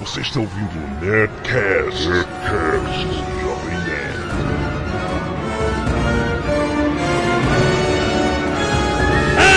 Você está ouvindo o Nerdcast, Nerdcast Jovem Nerd.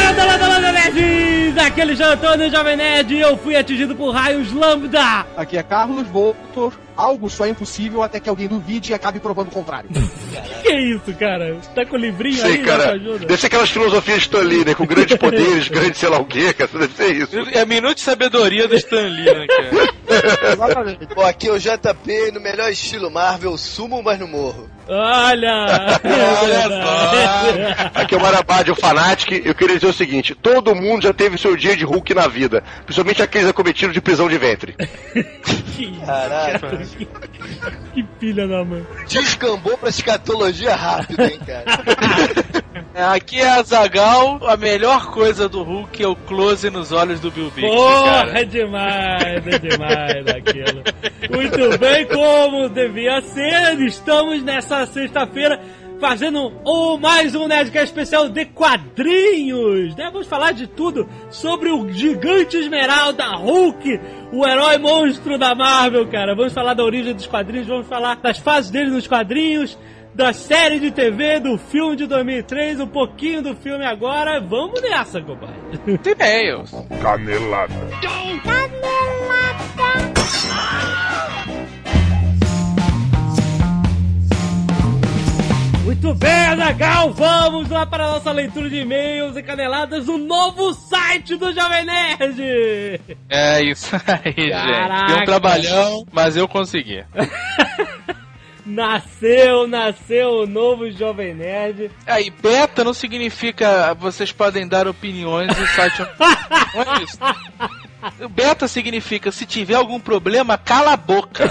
Anda lá, anda lá, nerds! É Alexandre Antônio, Jovem Nerd, e eu fui atingido por raios lambda! Aqui é Carlos Voltor. Algo só é impossível até que alguém duvide e acabe provando o contrário. Que isso, cara? Você tá com o livrinho Sei, aí, cara. ajuda? Deve ser aquelas filosofias de Stan Lee, né? Com grandes poderes, grandes sei lá o quê, cara. Deve ser isso. É a minuto de sabedoria do Stan Lee, né, cara? Exatamente. Pô, aqui é o JP no melhor estilo Marvel, sumo, mas não morro. Olha! Olha Aqui é o Marabá de o Fanatic. Eu queria dizer o seguinte: todo mundo já teve seu dia de Hulk na vida. Principalmente aqueles acometidos de prisão de ventre. Caraca. Que filha da mãe. Descambou pra escatologia rápido, hein, cara. É, Aqui é a Zagal, a melhor coisa do Hulk é o close nos olhos do Bill Bixby, Porra, cara. é demais, é demais aquilo. Muito bem, como devia ser, estamos nessa sexta-feira fazendo o mais um Nerdcast especial de quadrinhos, né? Vamos falar de tudo sobre o gigante esmeralda Hulk, o herói monstro da Marvel, cara. Vamos falar da origem dos quadrinhos, vamos falar das fases dele nos quadrinhos, da série de TV, do filme de 2003, um pouquinho do filme agora. Vamos nessa, compadre. E-mails. Canelada. Muito bem, Azagal, vamos lá para a nossa leitura de e-mails e caneladas do novo site do Jovem Nerd! É isso aí, gente. Caraca. Deu um trabalhão, mas eu consegui. Nasceu, nasceu o novo Jovem Nerd. Aí, beta não significa vocês podem dar opiniões no site. Não é isso. Beta significa se tiver algum problema, cala a boca.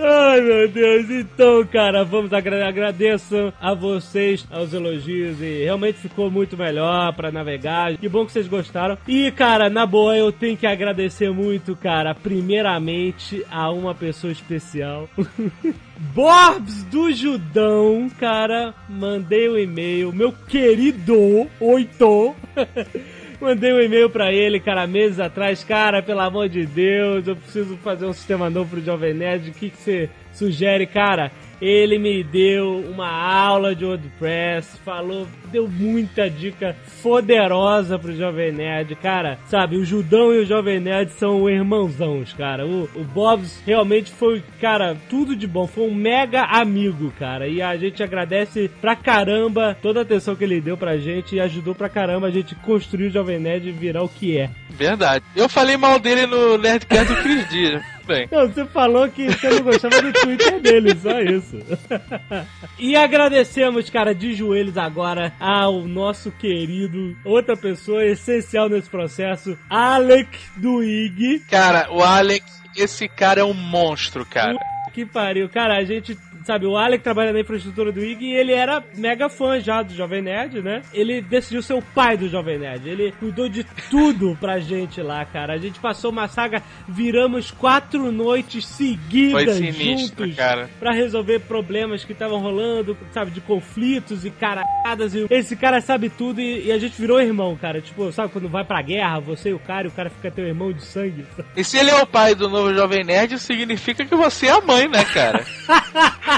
Ai meu Deus, então cara, vamos agra agradeço a vocês aos elogios e realmente ficou muito melhor pra navegar. Que bom que vocês gostaram. E cara, na boa, eu tenho que agradecer muito, cara, primeiramente a uma pessoa especial. Borbs do Judão, cara, mandei um e-mail, meu querido Oito. Mandei um e-mail pra ele, cara, meses atrás. Cara, pelo amor de Deus, eu preciso fazer um sistema novo pro Jovem Nerd. O que que você sugere, cara? Ele me deu uma aula de WordPress, falou, deu muita dica poderosa pro Jovem Nerd. Cara, sabe, o Judão e o Jovem Nerd são irmãozãos, cara. O, o Bobs realmente foi, cara, tudo de bom. Foi um mega amigo, cara. E a gente agradece pra caramba toda a atenção que ele deu pra gente e ajudou pra caramba a gente construir o Jovem Nerd e virar o que é. Verdade. Eu falei mal dele no Nerdcast do Cris Dias. Bem. Não, você falou que você não gostava do Twitter dele, só isso. e agradecemos, cara, de joelhos agora ao nosso querido, outra pessoa essencial nesse processo, Alec do IG. Cara, o Alex, esse cara é um monstro, cara. Que pariu. Cara, a gente, sabe, o Alec trabalha na infraestrutura do IG e ele era mega fã já do Jovem Nerd, né? Ele decidiu ser o pai do Jovem Nerd. Ele cuidou de tudo pra gente lá, cara. A gente passou uma saga, viramos quatro noites seguidas Foi sinistro, juntos cara. pra resolver problemas que estavam rolando, sabe, de conflitos e caradas. E esse cara sabe tudo e, e a gente virou irmão, cara. Tipo, sabe, quando vai pra guerra, você e o cara, e o cara fica teu irmão de sangue. E se ele é o pai do novo Jovem Nerd, significa que você é a mãe, né, cara?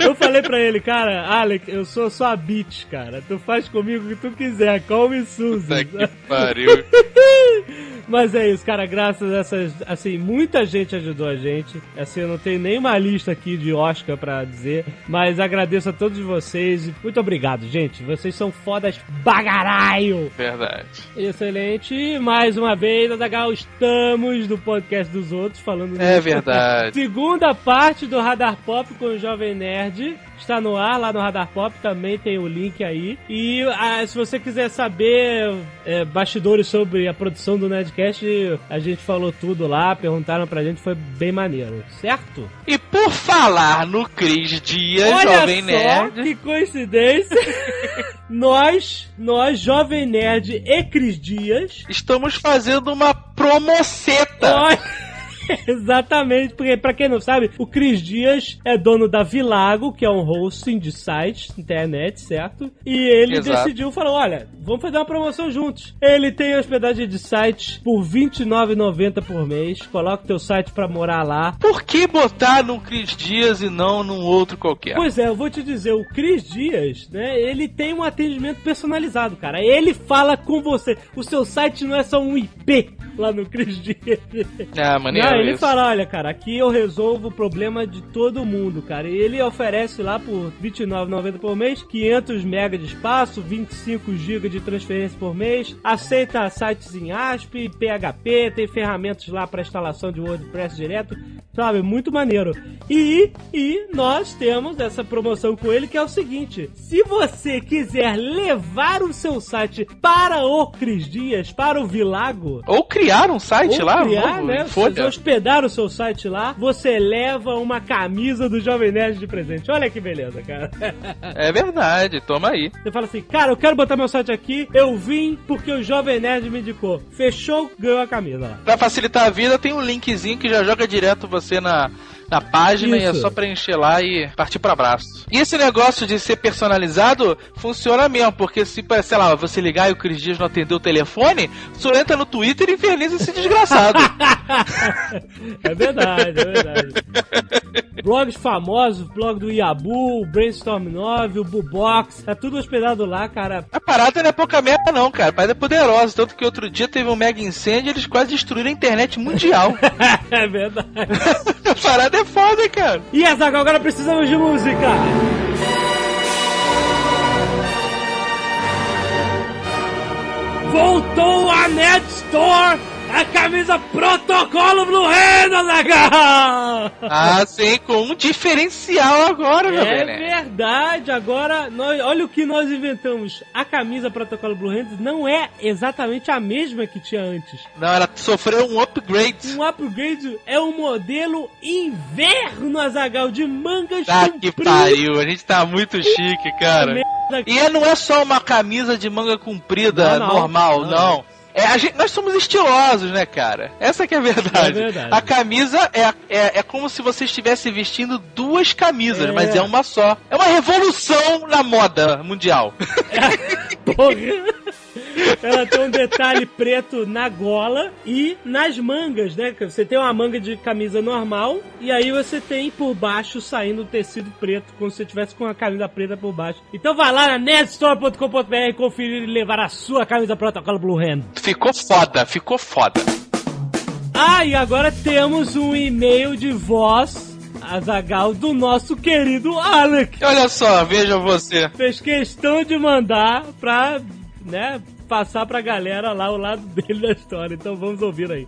Eu falei pra ele, cara, Alex, eu sou sua bitch, cara. Tu faz comigo o que tu quiser, call me Susan. Puta que pariu. Mas é isso, cara, graças a essas, assim, muita gente ajudou a gente. Assim, eu não tenho nenhuma lista aqui de Oscar pra dizer, mas agradeço a todos vocês. e Muito obrigado, gente. Vocês são fodas bagaraio. Verdade. Excelente. E mais uma vez, Adagal, estamos no podcast dos outros falando É do- verdade. Segunda parte do Radar Pop com o Jovem Nerd. Está no ar lá no Radar Pop, também tem o link aí. E ah, se você quiser saber é, bastidores sobre a produção do Nerdcast, a gente falou tudo lá, perguntaram pra gente, foi bem maneiro, certo? E por falar no Cris Dias, Olha Jovem só Nerd. que coincidência! nós, nós, Jovem Nerd e Cris Dias, Estamos fazendo uma promoceta. Olha, Exatamente, porque pra quem não sabe, o Cris Dias é dono da Vilago, que é um hosting de sites, internet, certo? E ele Exato. decidiu, falou, olha, vamos fazer uma promoção juntos. Ele tem hospedagem de sites por R$29,90 por mês, coloca o teu site pra morar lá. Por que botar num Cris Dias e não num outro qualquer? Pois é, eu vou te dizer, o Cris Dias, né, ele tem um atendimento personalizado, cara. Ele fala com você. O seu site não é só um IP lá no Cris Dias. Ah, maneiro Não, ele isso. fala, olha, cara, aqui eu resolvo o problema de todo mundo, cara. E ele oferece lá por R$29,90 por mês, 500 MB de espaço, 25 GB de transferência por mês, aceita sites em ASP, PHP, tem ferramentas lá para instalação de WordPress direto, sabe? Muito maneiro. E, e nós temos essa promoção com ele que é o seguinte: se você quiser levar o seu site para o Cris Dias, para o Vilago, Ou criar um site ou lá, criar, novo, né? hospedar o seu site lá, você leva uma camisa do Jovem Nerd de presente. Olha que beleza, cara. É verdade, toma aí. Você fala assim, cara, eu quero botar meu site aqui, eu vim porque o Jovem Nerd me indicou. Fechou, ganhou a camisa. Pra facilitar a vida, tem um linkzinho que já joga direto você na, na página e é Isso. só preencher lá e partir pra abraço. E esse negócio de ser personalizado funciona mesmo, porque se, sei lá, você ligar e o Cris Dias não atender o telefone, você entra no Twitter e inferniza esse desgraçado. é verdade, é verdade. Blogs famosos, blog do Yabu, o Brainstorm 9, o Bubox, tá tudo hospedado lá, cara. A parada não é pouca merda não, cara. A parada é poderosa. Tanto que outro dia teve um mega incêndio e eles quase destruíram a internet mundial. é verdade. a parada é foda, cara. E Azaghal, agora precisamos de música. Voltou a Net Store, a camisa protocolo Blue Hand, Azaghal! Ah, sim, com um diferencial agora, meu É verdade, agora nós, olha o que nós inventamos. A camisa protocolo Blue Hand não é exatamente a mesma que tinha antes. Não, ela sofreu um upgrade. Um upgrade é um modelo inverno Azagal de mangas Tá que compridas. pariu, a gente tá muito chique, cara. Merda. E não é só uma camisa de manga comprida Não, não. normal, Não. não. É, gente, nós somos estilosos, né, cara? Essa que é a verdade. É verdade. A camisa é, é, é como se você estivesse vestindo duas camisas, É. mas é uma só. É uma revolução na moda mundial. Porra. Ela tem um detalhe preto na gola e nas mangas, né? Você tem uma manga de camisa normal e aí você tem por baixo saindo o tecido preto, como se você tivesse com a camisa preta por baixo. Então vai lá na nerdstore.com.br conferir e levar a sua camisa protocolo Blue Hand. Ficou foda, ficou foda. Ah, e agora temos um e-mail de voz, Azagal, do nosso querido Alec. Olha só, veja você. Fez questão de mandar pra, né, passar pra galera lá o lado dele da história. Então vamos ouvir aí.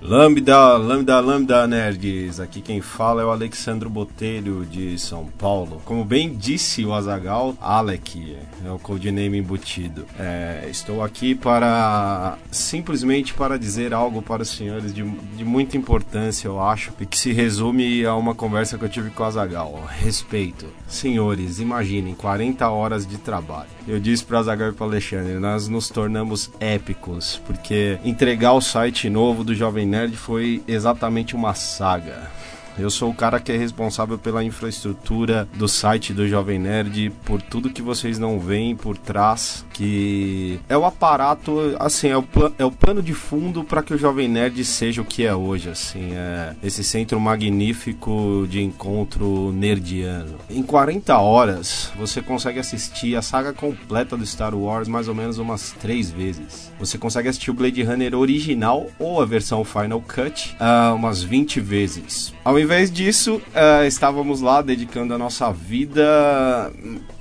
Lambda, lambda, lambda, nerds. Aqui quem fala é o Alexandro Botelho de São Paulo. Como bem disse o Azagal, Alec é o codename embutido. É, estou aqui para simplesmente para dizer algo para os senhores de, de muita importância, eu acho, e que se resume a uma conversa que eu tive com o Azagal. Respeito. Senhores, imaginem 40 horas de trabalho. Eu disse para Azagal e para Alexandre, nós nos tornamos épicos, porque entregar o site novo do Jovem Nerd foi exatamente uma saga. Eu sou o cara que é responsável pela infraestrutura do site do Jovem Nerd, por tudo que vocês não veem por trás, que é o aparato, assim, é o, é o plano de fundo para que o Jovem Nerd seja o que é hoje, assim, é esse centro magnífico de encontro nerdiano. Em 40 horas, você consegue assistir a saga completa do Star Wars mais ou menos umas três vezes. Você consegue assistir o Blade Runner original ou a versão Final Cut ah, umas 20 vezes. Ao invés disso, ah, estávamos lá dedicando a nossa vida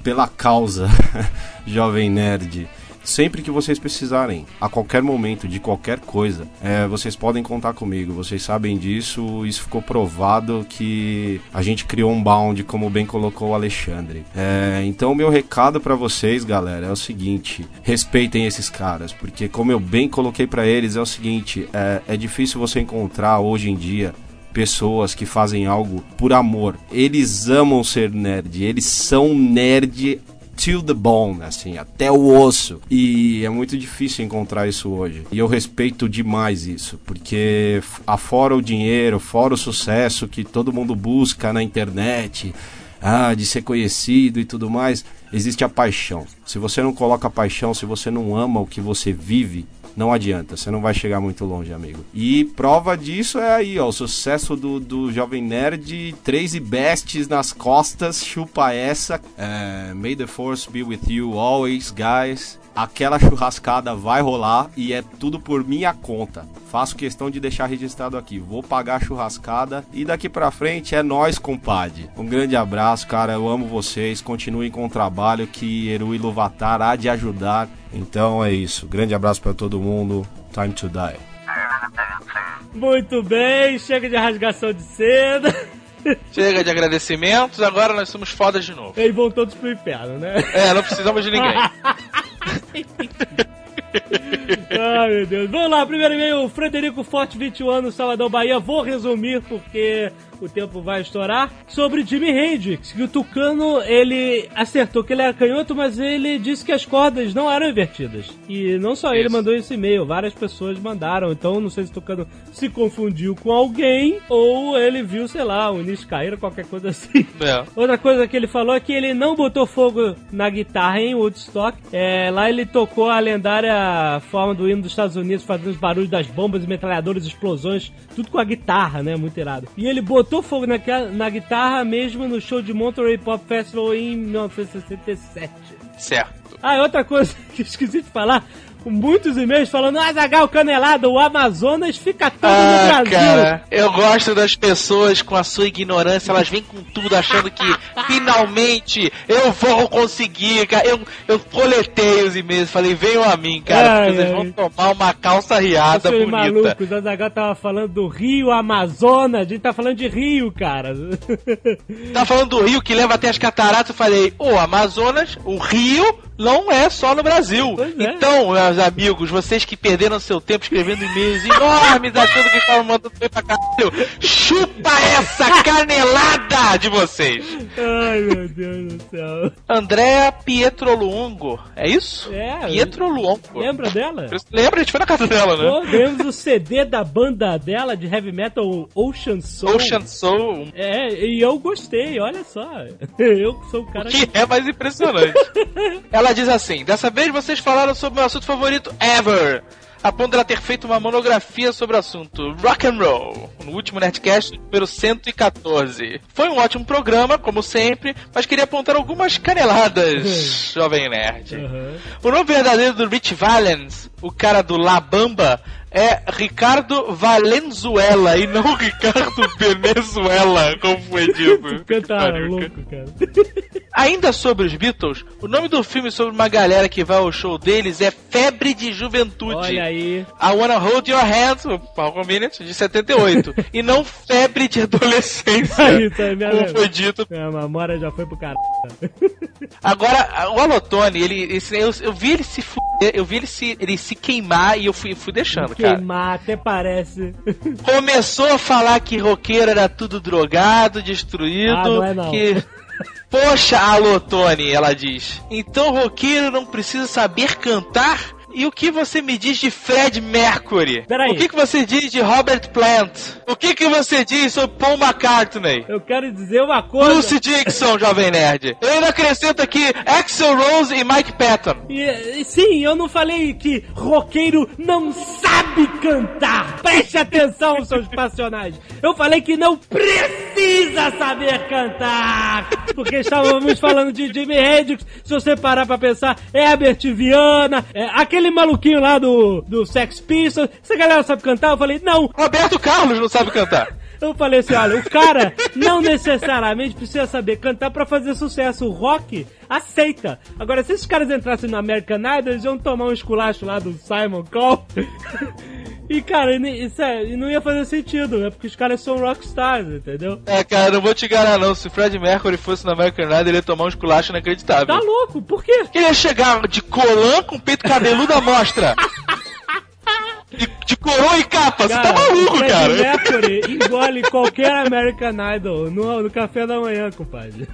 pela causa Jovem Nerd. Sempre que vocês precisarem, a qualquer momento, de qualquer coisa, é, vocês podem contar comigo. Vocês sabem disso, isso ficou provado que a gente criou um bound, como bem colocou o Alexandre. É, então, meu recado pra vocês, galera, é o seguinte: respeitem esses caras, porque, como eu bem coloquei pra eles, é o seguinte: é, é difícil você encontrar hoje em dia pessoas que fazem algo por amor. Eles amam ser nerd, eles são nerd till the bone, assim, até o osso. E é muito difícil encontrar isso hoje. E eu respeito demais isso, porque afora o dinheiro, fora o sucesso que todo mundo busca na internet, ah, de ser conhecido e tudo mais, existe a paixão. Se você não coloca paixão, se você não ama o que você vive, não adianta, você não vai chegar muito longe, amigo. E prova disso é aí, ó, o sucesso do, do Jovem Nerd, três e bestes nas costas, chupa essa. É, May the Force be with you always, guys. Aquela churrascada vai rolar e é tudo por minha conta. Faço questão de deixar registrado aqui. Vou pagar a churrascada e daqui pra frente é nós, compadre. Um grande abraço, cara. Eu amo vocês. Continuem com o trabalho que Eru Iluvatar há de ajudar. Então é isso. Grande abraço para todo mundo. Time to die. Muito bem, chega de rasgação de seda. Chega de agradecimentos, agora nós somos fodas de novo. Eles vão todos pro inferno, né? É, não precisamos de ninguém. Ai, meu Deus. Vamos lá, primeiro e-mail, Frederico Forte, 21 anos, Salvador, Bahia. Vou resumir porque o tempo vai estourar. Sobre Jimi Hendrix, que o Tucano, ele acertou que ele era canhoto, mas ele disse que as cordas não eram invertidas. E não só ele Isso. mandou esse e-mail, várias pessoas mandaram. Então, não sei se o Tucano se confundiu com alguém ou ele viu, sei lá, o início carreira, qualquer coisa assim. É. Outra coisa que ele falou é que ele não botou fogo na guitarra em Woodstock. É, lá ele tocou a lendária forma do hino dos Estados Unidos, fazendo os barulhos das bombas, metralhadoras, explosões, tudo com a guitarra, né? Muito irado. E ele botou fogo na, na guitarra mesmo no show de Monterey Pop Festival em 1967. Certo. Ah, e outra coisa que esqueci de falar. Muitos e-mails falando, ah, Zagal Canelada, o Amazonas fica todo no Ah, Brasil. cara, eu gosto das pessoas com a sua ignorância, elas vêm com tudo achando que finalmente eu vou conseguir, cara. Eu, eu coletei os e-mails, falei, venham a mim, cara, Ai, porque vocês ai. vão tomar uma calça riada bonita. malucos, o Zagal tava falando do Rio Amazonas, a gente tá falando de Rio, cara. Tá falando do rio que leva até as cataratas, eu falei, o Amazonas, o rio não é só no Brasil. É. Então, meus amigos, vocês que perderam seu tempo escrevendo e-mails enormes, achando que estavam mandando bem pra caralho, chupa essa canelada de vocês. Ai, meu Deus do céu. Andréa Pietro Luongo, é isso? É. Pietro Luongo. Lembra dela? Lembra? A gente foi na casa dela, né? Pô, ganhamos o CD da banda dela de heavy metal Ocean Soul. Ocean Soul, É, e eu gostei, olha só. Eu que sou o cara que é mais impressionante. Ela diz assim: Dessa vez vocês falaram sobre o meu assunto favorito ever. A ponto dela ter feito uma monografia sobre o assunto rock and roll no último Nerdcast número 114. Foi um ótimo programa, como sempre, mas queria apontar algumas caneladas, jovem nerd. Uhum. O nome verdadeiro do Rich Valens, o cara do La Bamba, é Ricardo Valenzuela e não Ricardo Venezuela, como foi dito. Canta Pariu, louco, cara. Ainda sobre os Beatles, o nome do filme sobre uma galera que vai ao show deles é Febre de Juventude. Olha aí. I Wanna Hold Your Hand, o Malcolm Minute, de 78. e não Febre de Adolescência, Aí, tá, minha como foi dito. A memória já foi pro caralho. Agora, o Alotone, ele, esse- eu, eu vi ele se fuder, eu vi ele se, ele se queimar e eu fui, fui deixando, cara. Queimar, até parece. Começou a falar que roqueiro era tudo drogado, destruído, Ah, não é não. que... Poxa, Alotone, ela diz. Então roqueiro não precisa saber cantar? E o que você me diz de Fred Mercury? Peraí. O que, que você diz de Robert Plant? O que, que você diz sobre Paul McCartney? Eu quero dizer uma coisa. Bruce Dixon, jovem nerd. Eu ainda acrescento aqui Axel Rose e Mike Patton. E, e sim, eu não falei que roqueiro não sabe cantar. Preste atenção, seus passionais. Eu falei que não precisa saber cantar. Porque estávamos falando de Jimi Hendrix. Se você parar pra pensar, Herbert Viana, é, aquele maluquinho lá do, do Sex Pistols. Essa galera sabe cantar? Eu falei, não. Roberto Carlos não sabe cantar. Eu falei assim, olha, o cara não necessariamente precisa saber cantar pra fazer sucesso. O rock aceita. Agora, se esses caras entrassem no American Idol, eles iam tomar um esculacho lá do Simon Cole. E, cara, e não ia fazer sentido, é porque os caras são rockstars, entendeu? É, cara, não vou te enganar não. Se o Fred Mercury fosse na American Idol, ele ia tomar um esculacho inacreditável. Tá louco, por quê? Ele ia chegar de colã com peito cabeludo à mostra. De, de coroa e capa, você tá Cara, maluco, Fred cara. Mercury engole qualquer American Idol no, no café da manhã, compadre.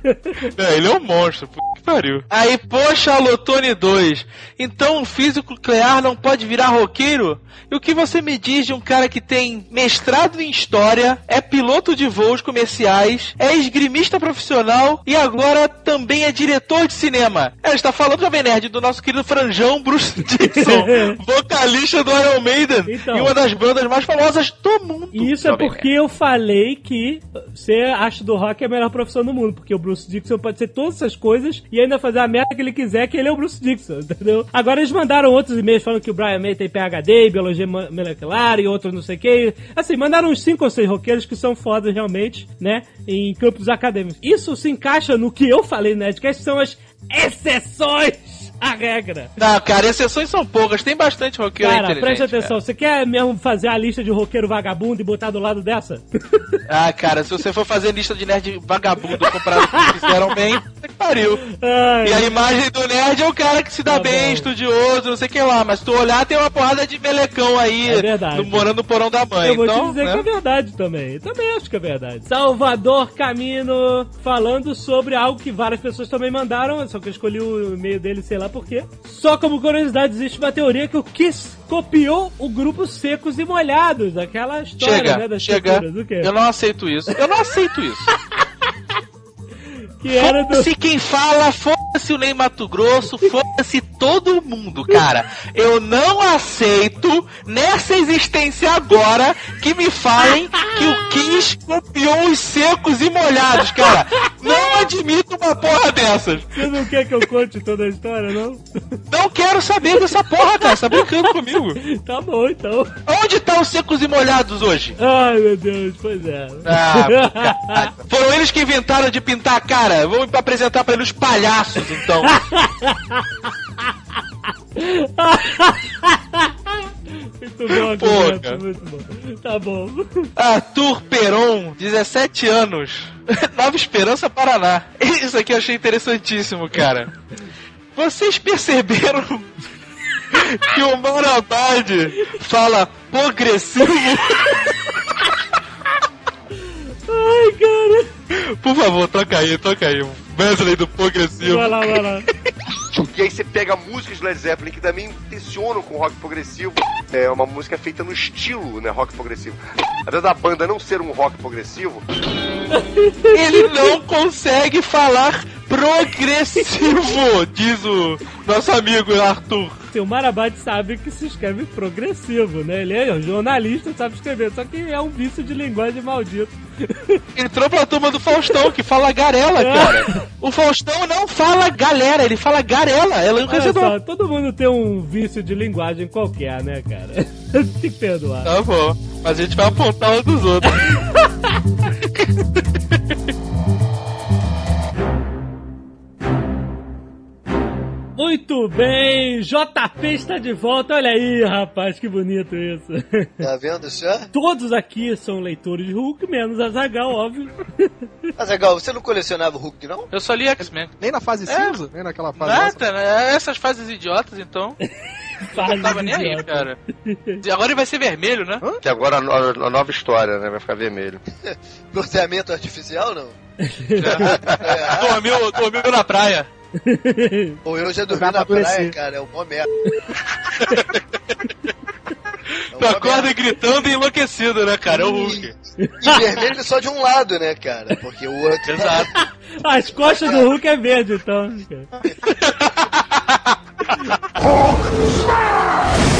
É, ele é um monstro, puta que pariu. Aí, poxa, Alotone 2. Então um físico nuclear não pode virar roqueiro? E o que você me diz de um cara que tem mestrado em história, é piloto de voos comerciais, é esgrimista profissional e agora também é diretor de cinema? É, está falando, Jovem Nerd, do nosso querido franjão Bruce Dixon, vocalista do Iron Maiden Então. e uma das bandas mais famosas do mundo. E isso é porque eu falei que você acha do rock é a melhor profissão do mundo, porque o Bruce Dixon pode ser todas essas coisas e ainda fazer a merda que ele quiser, que ele é o Bruce Dixon, entendeu? Agora eles mandaram outros e-mails falando que o Brian May tem PhD, biologia mo- molecular e outros não sei o que. Assim, mandaram uns 5 ou 6 roqueiros que são fodas realmente, né? Em campos acadêmicos. Isso se encaixa no que eu falei no Nerdcast, são as exceções à regra. Não, cara, exceções são poucas, tem bastante roqueiro Cara, inteligente, preste cara. atenção, você quer mesmo fazer a lista de roqueiro vagabundo e botar do lado dessa? Ah, cara, se você for fazer lista de nerd vagabundo comparado com o que fizeram bem, puta que pariu. Ai, E a imagem do nerd é o cara que se dá Tá bem, bom. estudioso, não sei o que lá. Mas tu olhar, tem uma porrada de melecão aí, É verdade. no- morando no porão da mãe. Eu vou então, te dizer né? que é verdade também. Eu também acho que é verdade. Salvador Camino falando sobre algo que várias pessoas também mandaram, só que eu escolhi o e-mail dele, sei lá porquê. Só como curiosidade, existe uma teoria que o Kiss copiou o grupo Secos e Molhados, daquela história, Chega, né, das chega. quê? Eu não aceito isso. Eu não aceito isso. Que era do... Foda-se quem fala, foda-se o Ney Mato Grosso, foda-se todo mundo, cara. Eu não aceito, nessa existência agora, que me falem que o Kiss copiou os secos e molhados, cara. Não admito uma porra dessas. Você não quer que eu conte toda a história, não? Não quero saber dessa porra, cara. Você tá brincando comigo. tá bom, então. Onde tá os secos e molhados hoje? Ai, meu Deus, pois é. Ah. Foram eles que inventaram de pintar a cara. Vou apresentar pra eles os palhaços, então. muito bom, Pô, cara. muito bom. Tá bom. Arthur Peron, 17 anos. Nova Esperança, Paraná. Isso aqui eu achei interessantíssimo, cara. Vocês perceberam que o Marabad fala progressivo? Ai, cara. Por favor, toca aí, toca aí. Wesley do progressivo. Vai lá, vai lá. E aí você pega músicas do Led Zeppelin que também tensionam com rock progressivo. É uma música feita no estilo, né, rock progressivo. Apesar da banda não ser um rock progressivo, Ele não consegue falar progressivo, diz o nosso amigo Arthur. O Marabad sabe que se escreve progressivo, né? Ele é jornalista, sabe escrever, só que é um vício de linguagem maldito. Entrou pra turma do Faustão, que fala garela, cara. O Faustão não fala galera, ele fala garela. Ela é um Olha só, todo mundo tem um vício de linguagem qualquer, né, cara? Tem que perdoar. Tá bom, mas a gente vai apontar um dos outros. Muito bem, JP está de volta. Olha aí, rapaz, que bonito isso. Tá vendo só? Todos aqui são leitores de Hulk, menos a Zagal, óbvio. Mas, legal, você não colecionava Hulk, não? Eu só li X-Men. Nem na fase É. cinza, nem naquela fase. Nada, né? Essas fases idiotas, então. Fase Não tava nem aí, cara. Agora ele vai ser vermelho, né? que agora a, no- a nova história, né, vai ficar vermelho. Bronzeamento artificial, não? Dormiu, dormiu na praia. Ou eu já dormi na praia, cara, é o mó merda. É Tu acorda merda. gritando e enlouquecido, né, cara? É o Hulk. E vermelho só de um lado, né, cara? Porque o outro. Exato. As costas do Hulk é verde, então. Hulk,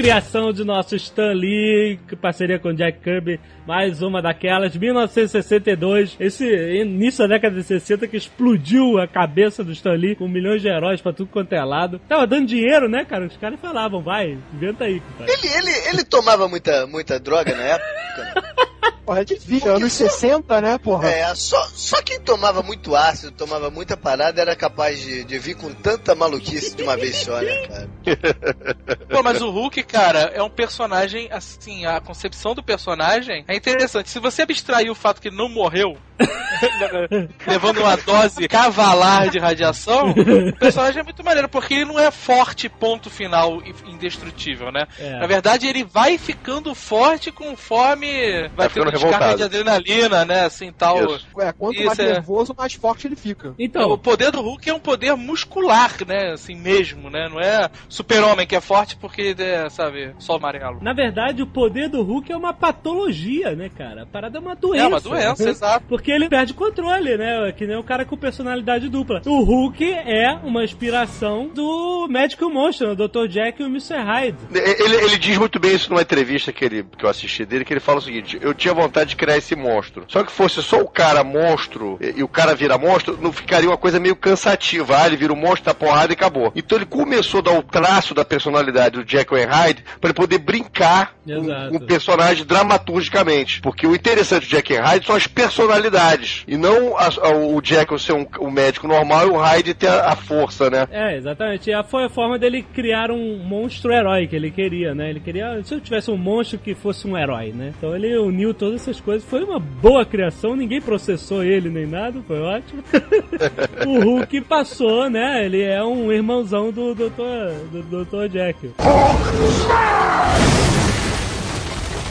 criação de nosso Stan Lee, que parceria com Jack Kirby, mais uma daquelas, 1962, esse início da década de 60 que explodiu a cabeça do Stan Lee com milhões de heróis pra tudo quanto é lado. Tava dando dinheiro, né, cara? Os caras falavam, vai, inventa aí, compadre. Ele, ele, ele tomava muita, muita droga na época? Porra, é difícil. Anos 60, né, porra? É, só, só quem tomava muito ácido, tomava muita parada, era capaz de, de vir com tanta maluquice de uma vez só, né, cara? Pô, mas o Hulk, cara, é um personagem, assim, a concepção do personagem é interessante. Se você abstrair o fato que ele não morreu, levando uma dose cavalar de radiação, o personagem é muito maneiro, porque ele não é forte, ponto final, indestrutível, né? É. Na verdade, ele vai ficando forte conforme vai, ficando tendo descarga de adrenalina, né? Assim, tal. Isso. É, quanto Isso mais é. nervoso, mais forte ele fica. o Então, poder do Hulk é um poder muscular, né? Assim mesmo, né? Não é super-homem que é forte porque é, sabe, só amarelo. na verdade, o poder do Hulk é uma patologia, né, cara? A parada é uma doença. É uma doença, exato. Porque ele perde controle, né? Que nem o cara com personalidade dupla. O Hulk é uma inspiração do médico monstro, o Dr. Jack e o Mr. Hyde. Ele, ele diz muito bem isso numa entrevista que, ele, que eu assisti dele, que ele fala o seguinte, eu tinha vontade de criar esse monstro. Só que fosse só o cara monstro e, e o cara vira monstro, não ficaria uma coisa meio cansativa. Ah, ele vira um monstro, tá porrada e acabou. Então ele começou a dar o traço da personalidade do Jack Hyde para ele poder brincar com, Exato. com o personagem dramaturgicamente. Porque o interessante do Jack Hyde são as personalidades. E não as- a- o Jack ser um, um médico normal e o Hyde ter a, a força, né? É, exatamente. E foi a forma dele criar um monstro herói que ele queria, né? Ele queria, se eu tivesse um monstro que fosse um herói, né? Então ele uniu todas essas coisas. Foi uma boa criação, ninguém processou ele nem nada, foi ótimo. o Hulk passou, né? Ele é um irmãozão do Dr. do Dr. Jack.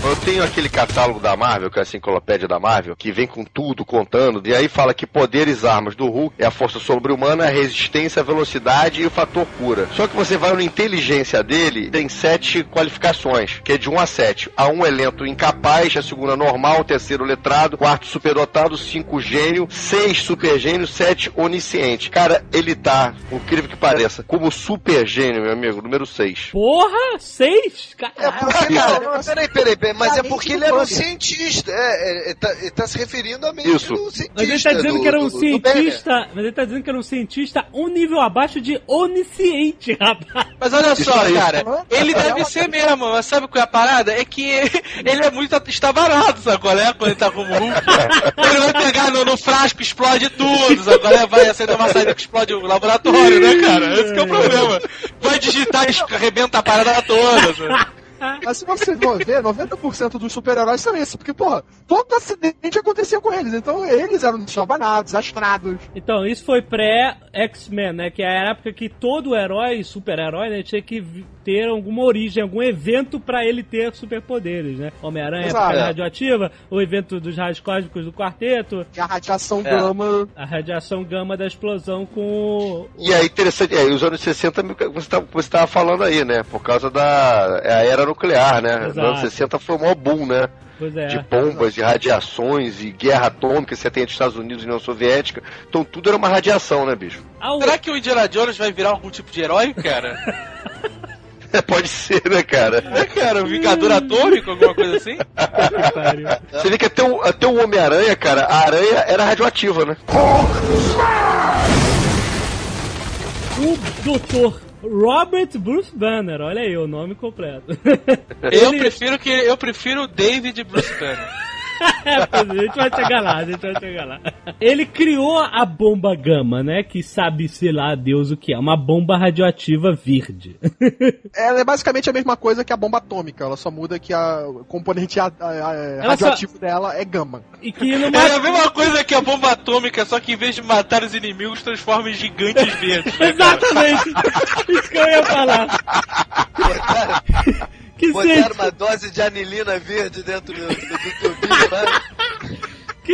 Eu tenho aquele catálogo da Marvel, que é a enciclopédia da Marvel, que vem com tudo contando, e aí fala que poderes armas do Hulk é a força sobre-humana, a resistência, a velocidade e o fator cura. Só que você vai na inteligência dele, tem sete qualificações, que é de 1 a 7. A 1 é lento incapaz, a segunda normal, terceiro letrado, quarto superdotado, cinco gênio, seis super gênio, sete onisciente. Cara, ele tá, incrível que pareça, como super gênio, meu amigo, número 6. Porra! Seis? É Caralho! porque, cara, peraí, peraí, peraí, mas é porque ele era um cientista. É, é, ele, tá, ele tá se referindo à mente Isso. do cientista. Mas ele tá dizendo do- que era um do- do cientista. Mas ele tá dizendo que era um cientista um nível abaixo de onisciente, rapaz. Mas olha só, cara, ele deve ser mesmo, mas sabe qual é a parada? É que ele é muito estavarado, sabe qual é? Quando ele tá como Hulk. Ele vai pegar no, no frasco, explode tudo, sabe qual é? Vai acender uma saída que explode o laboratório, né, cara? Esse que é o problema. Vai digitar e arrebenta a parada toda, sabe? Mas se você for ver, 90% dos super-heróis são esses. Porque, porra, todo acidente acontecia com eles. Então eles eram desabanados, astrados. Então, isso foi pré-X-Men, né? Que é a época que todo herói, super-herói, né, tinha que ter alguma origem, algum evento pra ele ter superpoderes, né? Homem-Aranha, É. radioativa, o evento dos raios cósmicos do quarteto, E a radiação É. gama. a radiação gama da explosão com. E é interessante, é, os anos 60, você tá- você estava falando aí, né? Por causa da é a era nuclear, né? Exato. anos 60 foi o maior boom, né? Pois é. De bombas, de radiações e guerra atômica, você tem entre Estados Unidos e União Soviética. Então tudo era uma radiação, né, bicho? Ah, o- Será que o Indiana Jones vai virar algum tipo de herói, cara? Pode ser, né, cara? É, cara, um vingador atômico, alguma coisa assim? Você vê que até o, até o Homem-Aranha, cara, a aranha era radioativa, né? O Dr. Robert Bruce Banner, olha aí o nome completo. Eu Ele- prefiro que eu prefiro o David Bruce Banner. É, a gente vai chegar lá, a gente vai chegar lá. Ele criou a bomba gama, né? Que sabe, sei lá, Deus o que é. Uma bomba radioativa verde. Ela é basicamente a mesma coisa que a bomba atômica. Ela só muda que a o componente a- a- a- Ela só- radioativo dela é gama. E que no É a mesma coisa que a bomba atômica, só que em vez de matar os inimigos, transforma em gigantes verdes. né? Exatamente! Isso que eu ia falar. Que, botaram uma dose de anilina verde dentro do, do, do tubinho lá.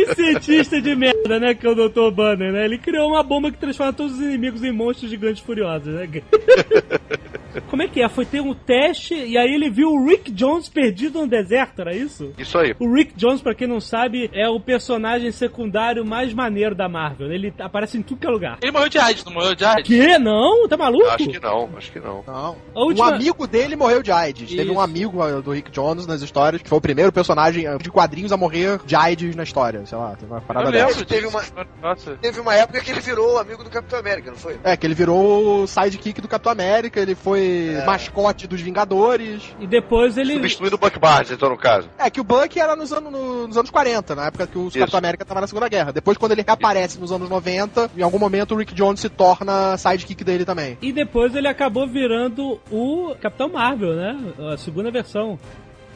que cientista de merda, né? Que é o Dr. Banner, né? Ele criou uma bomba que transforma todos os inimigos em monstros gigantes furiosos, né? Como é que é? Foi ter um teste e aí ele viu o Rick Jones perdido no deserto, era isso? Isso aí. O Rick Jones, pra quem não sabe, é o personagem secundário mais maneiro da Marvel. Ele aparece em tudo que é lugar. Ele morreu de AIDS, não morreu de AIDS? Que? Não? Tá maluco? Acho que não, acho que não. Não. Última- Um amigo dele morreu de AIDS. Teve Isso. um amigo uh, do Rick Jones nas histórias, que foi o primeiro personagem uh, de quadrinhos a morrer de AIDS na história. Sei lá, teve uma parada lembro dessa. Teve disso. Nossa. Teve uma época que ele virou amigo do Capitão América, não foi? É, que ele virou o sidekick do Capitão América, ele foi aquele mascote dos Vingadores. E depois ele. Substituindo o Buck Barnes, então, no caso. É, que o Buck era nos, anos no- nos anos 40, na época que o Isso. Capitão América tava na Segunda Guerra. Depois, quando ele reaparece nos anos 90, em algum momento o Rick Jones se torna sidekick dele também. E depois ele acabou virando o Capitão Marvel, né? A segunda versão.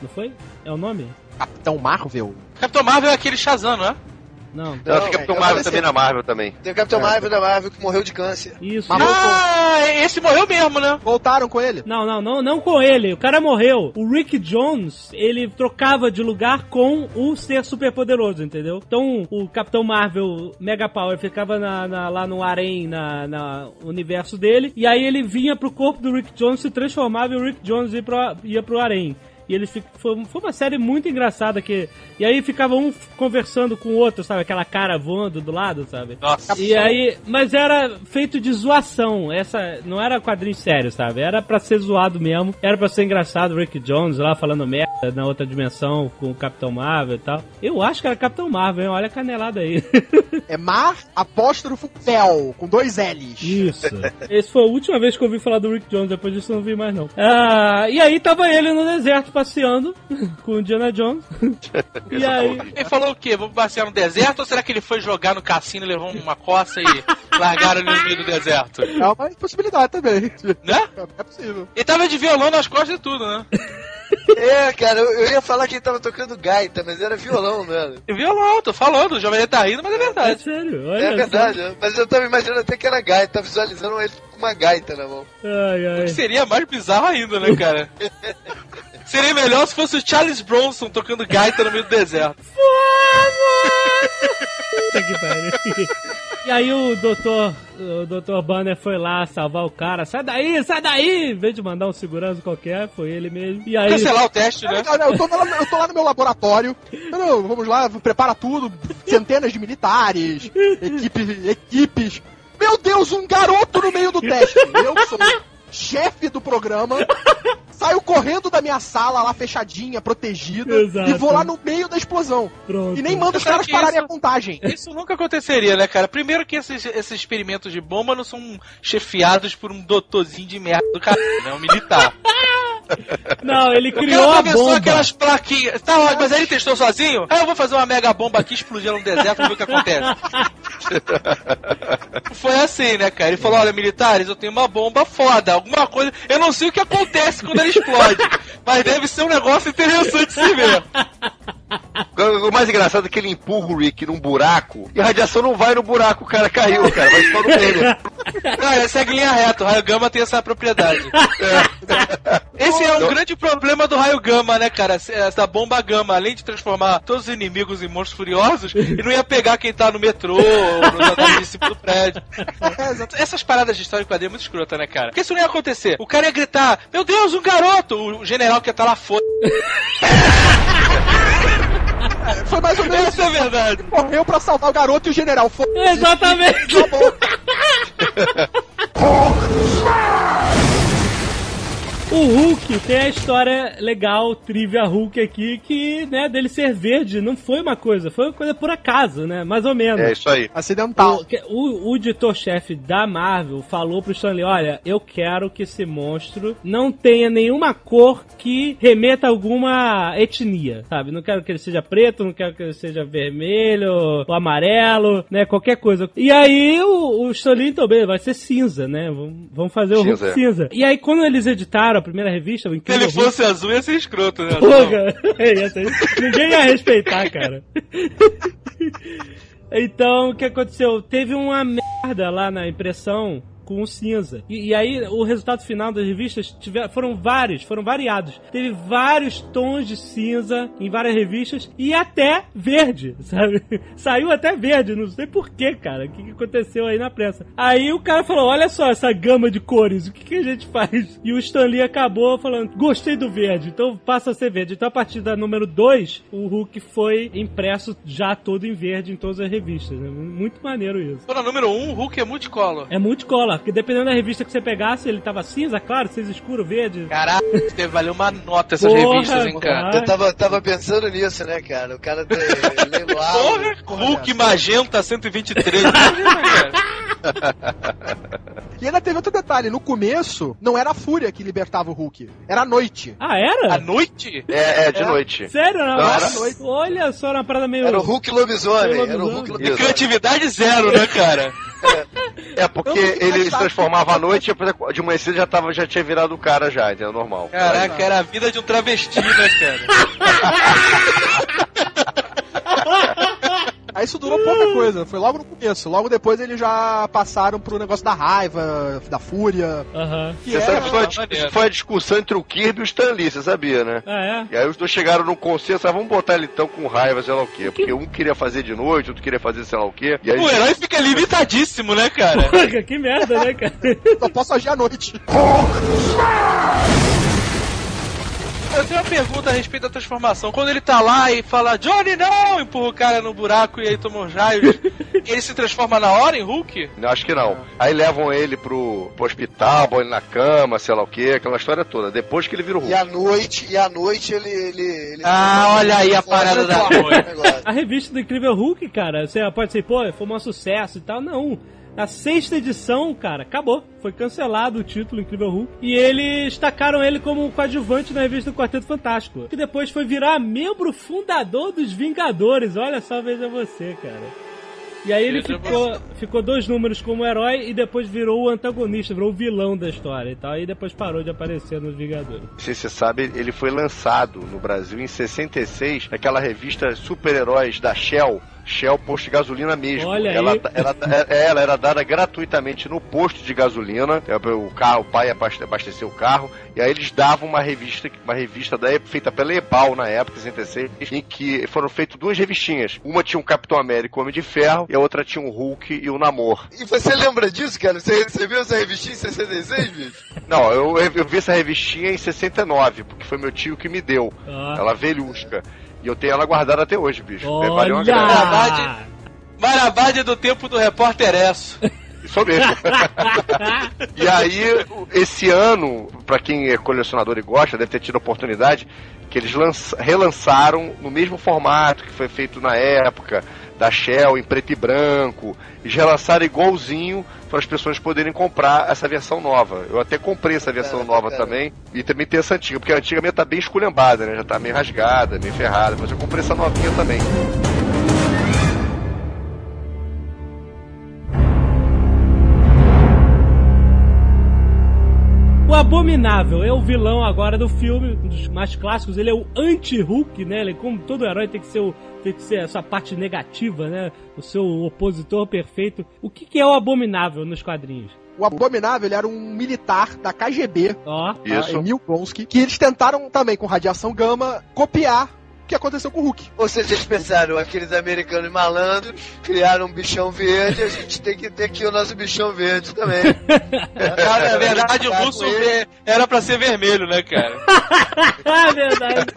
Não foi? É o nome? Capitão Marvel? Capitão Marvel é aquele Shazam, não é? Não. Não, Não, fica Capitão é, Marvel também na Marvel também. Tem o Capitão Marvel da Marvel que morreu de câncer. Isso. Mas- Ah, esse morreu mesmo, né? Voltaram com ele? Não, não, não, não com ele. O cara morreu. O Rick Jones, ele trocava de lugar com o ser superpoderoso, entendeu? Então, o Capitão Marvel Mega Power ficava na- na- lá no harém, na, na universo dele, e aí ele vinha pro corpo do Rick Jones, se transformava e o Rick Jones ia pro, ia pro harém. E eles foi, foi uma série muito engraçada que. E aí ficava um conversando com o outro, sabe? Aquela cara voando do lado, sabe? Nossa. E aí, mas era feito de zoação. Essa não era quadrinho sério, sabe? Era pra ser zoado mesmo. Era pra ser engraçado o Rick Jones lá falando merda na outra dimensão com o Capitão Marvel e tal. Eu acho que era Capitão Marvel, hein? Olha a canelada aí. É Mar apóstrofo Fel, com dois L's. Isso. Esse foi a última vez que eu ouvi falar do Rick Jones, depois disso eu não vi mais não. Ah, e aí tava ele no deserto passeando com o Indiana Jones. e aí, Ele falou o quê? Vamos passear no deserto ou será que ele foi jogar no cassino levou uma coça e largaram ele no meio do deserto? É uma possibilidade também. Né? É possível. Ele tava de violão nas costas e tudo, né? É, cara, eu, ia falar que ele tava tocando gaita, mas era violão, né? E violão, tô falando, o jovem tá rindo, mas é é verdade. sério, olha É verdade, mas eu tava imaginando até que era gaita, tava visualizando ele com uma gaita na mão. Ai, ai. Seria mais bizarro ainda, né, cara? Seria melhor se fosse o Charles Bronson tocando gaita no meio do deserto. Puta que pariu. E aí o doutor, o doutor Banner foi lá salvar o cara. Sai daí, sai daí! Em vez de mandar um segurança qualquer, foi ele mesmo. E aí... Cancelar o teste, né? Não, não, eu, tô lá, eu tô lá no meu laboratório. Não, vamos lá, prepara tudo. Centenas de militares, equipe, equipes. Meu Deus, um garoto no meio do teste. Eu sou chefe do programa. Saio correndo da minha sala lá fechadinha, protegida. Exato. E vou lá no meio da explosão. Pronto. E nem mando os caras pararem isso- a contagem. Isso nunca aconteceria, né, cara? Primeiro que esses, esses experimentos de bomba não são chefiados por um doutorzinho de merda do cara, né? Um militar. Não, ele criou a bomba. aquelas plaquinhas. Tá, ótimo, mas aí ele testou sozinho? Ah, eu vou fazer uma mega bomba aqui, explodir no deserto, vamos ver o que acontece. Foi assim, né, cara? Ele falou: olha, militares, eu tenho uma bomba foda, alguma coisa. Eu não sei o que acontece quando ela explode, mas deve ser um negócio interessante de se ver. O mais engraçado é que ele empurra o Rick num buraco e a radiação não vai no buraco, o cara caiu, cara, vai só no. Não, ele segue em linha reta, o raio gama tem essa propriedade. Esse é um grande problema do raio gama, né, cara? Essa bomba gama, além de transformar todos os inimigos em monstros furiosos, ele não ia pegar quem tá no metrô ou andares de cima do prédio. Essas paradas de história em quadrinho é muito escrota, né, cara? Porque isso não ia acontecer. O cara ia gritar, meu Deus, um garoto! O general que ia estar lá foda. Foi mais ou menos Isso é verdade. Correu pra salvar o garoto e o general. Foi. Exatamente. Acabou. O Hulk tem a história legal, trivia Hulk aqui, que, né, dele ser verde não foi uma coisa, foi uma coisa por acaso, né? Mais ou menos. É isso aí. Acidental. O, o, o editor-chefe da Marvel falou pro Stanley: Olha, eu quero que esse monstro não tenha nenhuma cor que remeta a alguma etnia, sabe? Não quero que ele seja preto, não quero que ele seja vermelho ou amarelo, né? Qualquer coisa. E aí o, o Stanley também vai ser cinza, né? Vamos, vamos fazer o Hulk Cinza, é. cinza. E aí quando eles editaram a primeira revista, o Se ele fosse azul, ia ser escroto, né? Ia ser- Ninguém ia respeitar, cara. Então, o que aconteceu? Teve uma merda lá na impressão com o cinza. E, e aí, o resultado final das revistas tiver, foram vários, foram variados. Teve vários tons de cinza em várias revistas e até verde, sabe? Saiu até verde, não sei porquê, cara. O que, que aconteceu aí na pressa? Aí o cara falou: Olha só essa gama de cores, o que, que a gente faz? E o Stanley acabou falando: Gostei do verde, então passa a ser verde. Então, a partir da número 2, o Hulk foi impresso já todo em verde em todas as revistas. Né? Muito maneiro isso. Pô, na número 1, um, o Hulk é multicolor. É multicolor, porque dependendo da revista que você pegasse, ele tava cinza, claro, cinza escuro, verde. Caraca, deve valer uma nota essas Porra, revistas, hein, cara. Eu tava, tava pensando nisso, né, cara? O cara tem leiloado. Porra, Hulk Magenta 123. Imagina, cara. E ainda teve outro detalhe, no começo, não era a Fúria que libertava o Hulk, era a noite. Ah, era? À noite? É, é de É. noite. Sério? Não, Não, era noite. Olha só, uma parada meio... Era o Hulk lobisomem. Era o Hulk lobisomem. E criatividade zero, né, cara? É porque não fico ele se transformava à noite e de manhã cedo já, tava, já tinha virado o cara já, entendeu? Normal. Caraca, era a vida de um travesti, né, cara? Aí isso durou pouca coisa, foi logo no começo. Logo depois eles já passaram pro negócio da raiva, da fúria. Aham. Que Você sabe que foi a, maneiro. foi a discussão entre o Kirby e o Stan Lee, você sabia, né? Ah, é? E aí os dois chegaram num consenso, ah, vamos botar ele então com raiva, sei lá o quê. Porque um queria fazer de noite, outro queria fazer sei lá o quê. E aí O herói fica limitadíssimo, né, cara? Porra, que merda, né, cara? Só posso agir à noite. Eu tenho uma pergunta a respeito da transformação. Quando ele tá lá e fala, Johnny, não! Empurra o cara no buraco e aí toma uns raios. ele se transforma na hora em Hulk? Não, acho que não. Aí levam ele pro, pro hospital, põe ele na cama, sei lá o quê, aquela história toda. Depois que ele vira o E Hulk. à noite, e à noite ele. ele, ele Ah, olha aí a parada da noite. A revista do Incrível Hulk, cara, você pode ser, pô, foi um sucesso e tal. Não. Na sexta edição, cara, acabou. Foi cancelado o título Incrível Hulk. E eles destacaram ele como coadjuvante na revista do Quarteto Fantástico. Que depois foi virar membro fundador dos Vingadores. Olha só, veja você, cara. E aí ele ficou, ficou dois números como herói e depois virou o antagonista, virou o vilão da história e tal. E depois parou de aparecer nos Vingadores. Não sei se você sabe, ele foi lançado no Brasil em 66, naquela revista Super-Heróis da Shell. Shell Posto de Gasolina mesmo. Olha ela, aí. Ela, é, ela era dada gratuitamente no posto de gasolina. É, O carro, o pai abaste- abasteceu o carro. E aí eles davam uma revista, uma revista da época, feita pela Ebal na época, 66, em que foram feitas duas revistinhas. Uma tinha um Capitão América e o Homem de Ferro, e a outra tinha um Hulk e o Namor. E você lembra disso, cara? Você recebeu essa revistinha em 66, bicho? Não, eu, eu vi essa revistinha em 69, porque foi meu tio que me deu. Ah. Ela velhusca. E eu tenho ela guardada até hoje, bicho. É, valeu uma Olha! grana. Verdade. Marabade do tempo do repórter Esso. Isso mesmo. e aí, esse ano, pra quem é colecionador e gosta, deve ter tido a oportunidade que eles lança- relançaram no mesmo formato que foi feito na época da Shell em preto e branco. Eles relançaram igualzinho para as pessoas poderem comprar essa versão nova. Eu até comprei essa versão É, nova bacana. também e também tem essa antiga, porque a antiga minha tá bem esculhambada, né? Já tá meio rasgada, meio ferrada, mas eu comprei essa novinha também. Abominável é o vilão agora do filme, um dos mais clássicos. Ele é o anti-Hulk, né? Ele, como todo herói, tem que ser o, tem que ser essa parte negativa, né? O seu opositor perfeito. O que, que é o Abominável nos quadrinhos? O Abominável ele era um militar da KGB, Ó, tá? Isso. Emil Blonsky, que eles tentaram também, com radiação gama, copiar o que aconteceu com o Hulk. Ou seja, eles pensaram, aqueles americanos malandros criaram um bichão verde, a gente tem que ter aqui o nosso bichão verde também. Cara, na verdade, o russo ele. vê- era pra ser vermelho, né, cara? é verdade.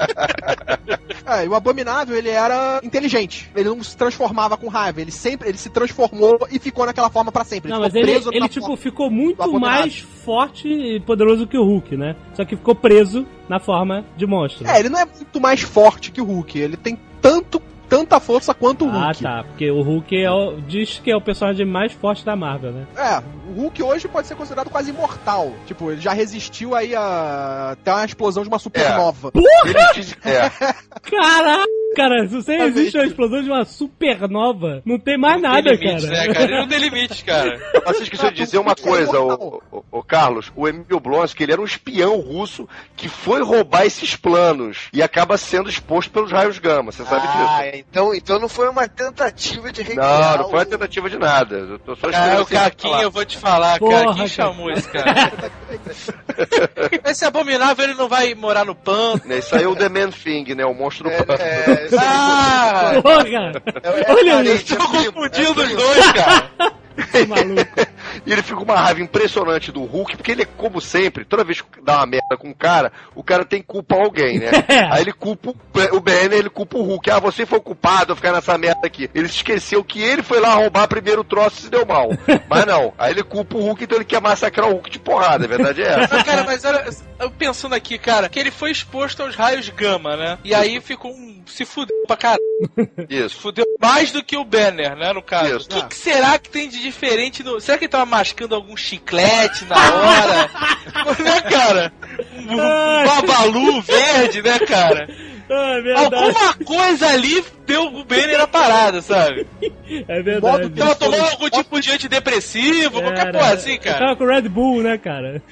É, e o Abominável, ele era inteligente. Ele não se transformava com raiva. Ele sempre, ele se transformou e ficou naquela forma pra sempre. Não, ficou mas ele, preso ele tipo, ficou muito mais forte e poderoso que o Hulk, né? Só que ficou preso na forma de monstro. É, ele não é muito mais forte que o Hulk. Ele tem tanto, tanta força quanto o Ah, Hulk. tá. Porque o Hulk é o- diz que é o personagem mais forte da Marvel, né? É, o Hulk hoje pode ser considerado quase imortal. Tipo, ele já resistiu aí a até uma explosão de uma supernova. Ele diz- é, Caraca, cara, se você É existe uma mesmo. explosão de uma supernova, não tem mais Não nada, tem limites, cara. né, cara? Ele não tem limites, cara. Mas você esqueceu de dizer uma coisa, o, o, o Carlos. O Emil Blonsky, ele era um espião russo que foi roubar esses planos e acaba sendo exposto pelos raios gama. Você sabe ah, disso? então, então não foi uma tentativa de recriar Não, não foi uma tentativa de nada. Eu tô só Cara, o Caquinho, eu vou te falar, Porra, cara. Quem cara. chamou esse cara? Esse abominável, ele não vai morar no pano. Né, Isso aí é o The Man Thing, né? O monstro do É, pântano. é. Ah! Porra! É- é Olha isso, primo, confundindo os dois, cara. que maluco. E ele fica com uma raiva impressionante do Hulk, porque ele é como sempre, toda vez que dá uma merda com o cara, o cara tem culpa alguém, né? Aí ele culpa o Banner, ele culpa o Hulk. Ah, você foi o culpado a ficar nessa merda aqui. Ele se esqueceu que ele foi lá roubar primeiro o troço e se deu mal. Mas não. Aí ele culpa o Hulk, então ele quer massacrar o Hulk de porrada. A verdade é essa. Mas, cara, mas olha, eu pensando aqui, cara, que ele foi exposto aos raios gama, né? E aí ficou um. se fudeu pra caralho. Isso. Fudeu mais do que o Banner, né, no caso. O que, que será que tem de diferente no. Será que ele tava mascando algum chiclete na hora? né, cara? Um, um babalu verde, né, cara? Ah, é verdade. Alguma coisa ali deu o Banner na parada, sabe? É verdade. Modo Tava tomando algum tipo de antidepressivo, qualquer Era- porra assim, cara. Tava com Red Bull, né, cara?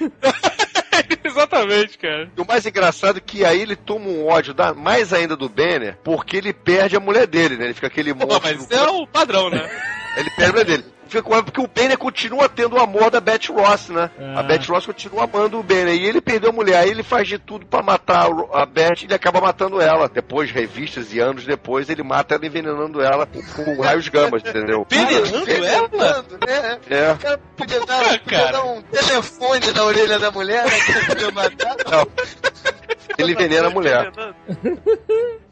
Exatamente, cara. E o mais engraçado é que aí ele toma um ódio da- mais ainda do Banner, porque ele perde a mulher dele, né? Ele fica aquele Pô, monstro. mas é o padrão, né? Ele perde a mulher dele. Fica com ela porque o Banner continua tendo o amor da Beth Ross, né? Ah. A Beth Ross continua amando o Banner. E ele perdeu a mulher. Aí ele faz de tudo pra matar a Beth e ele acaba matando ela. Depois, revistas e anos depois, ele mata ela envenenando ela com, com raios gamas, entendeu? Envenenando ela? Envenenando, né? É. O cara podia dar, Porra, podia cara. dar um telefone na orelha da mulher, né? Que podia matar. Não. Ele envenena a mulher.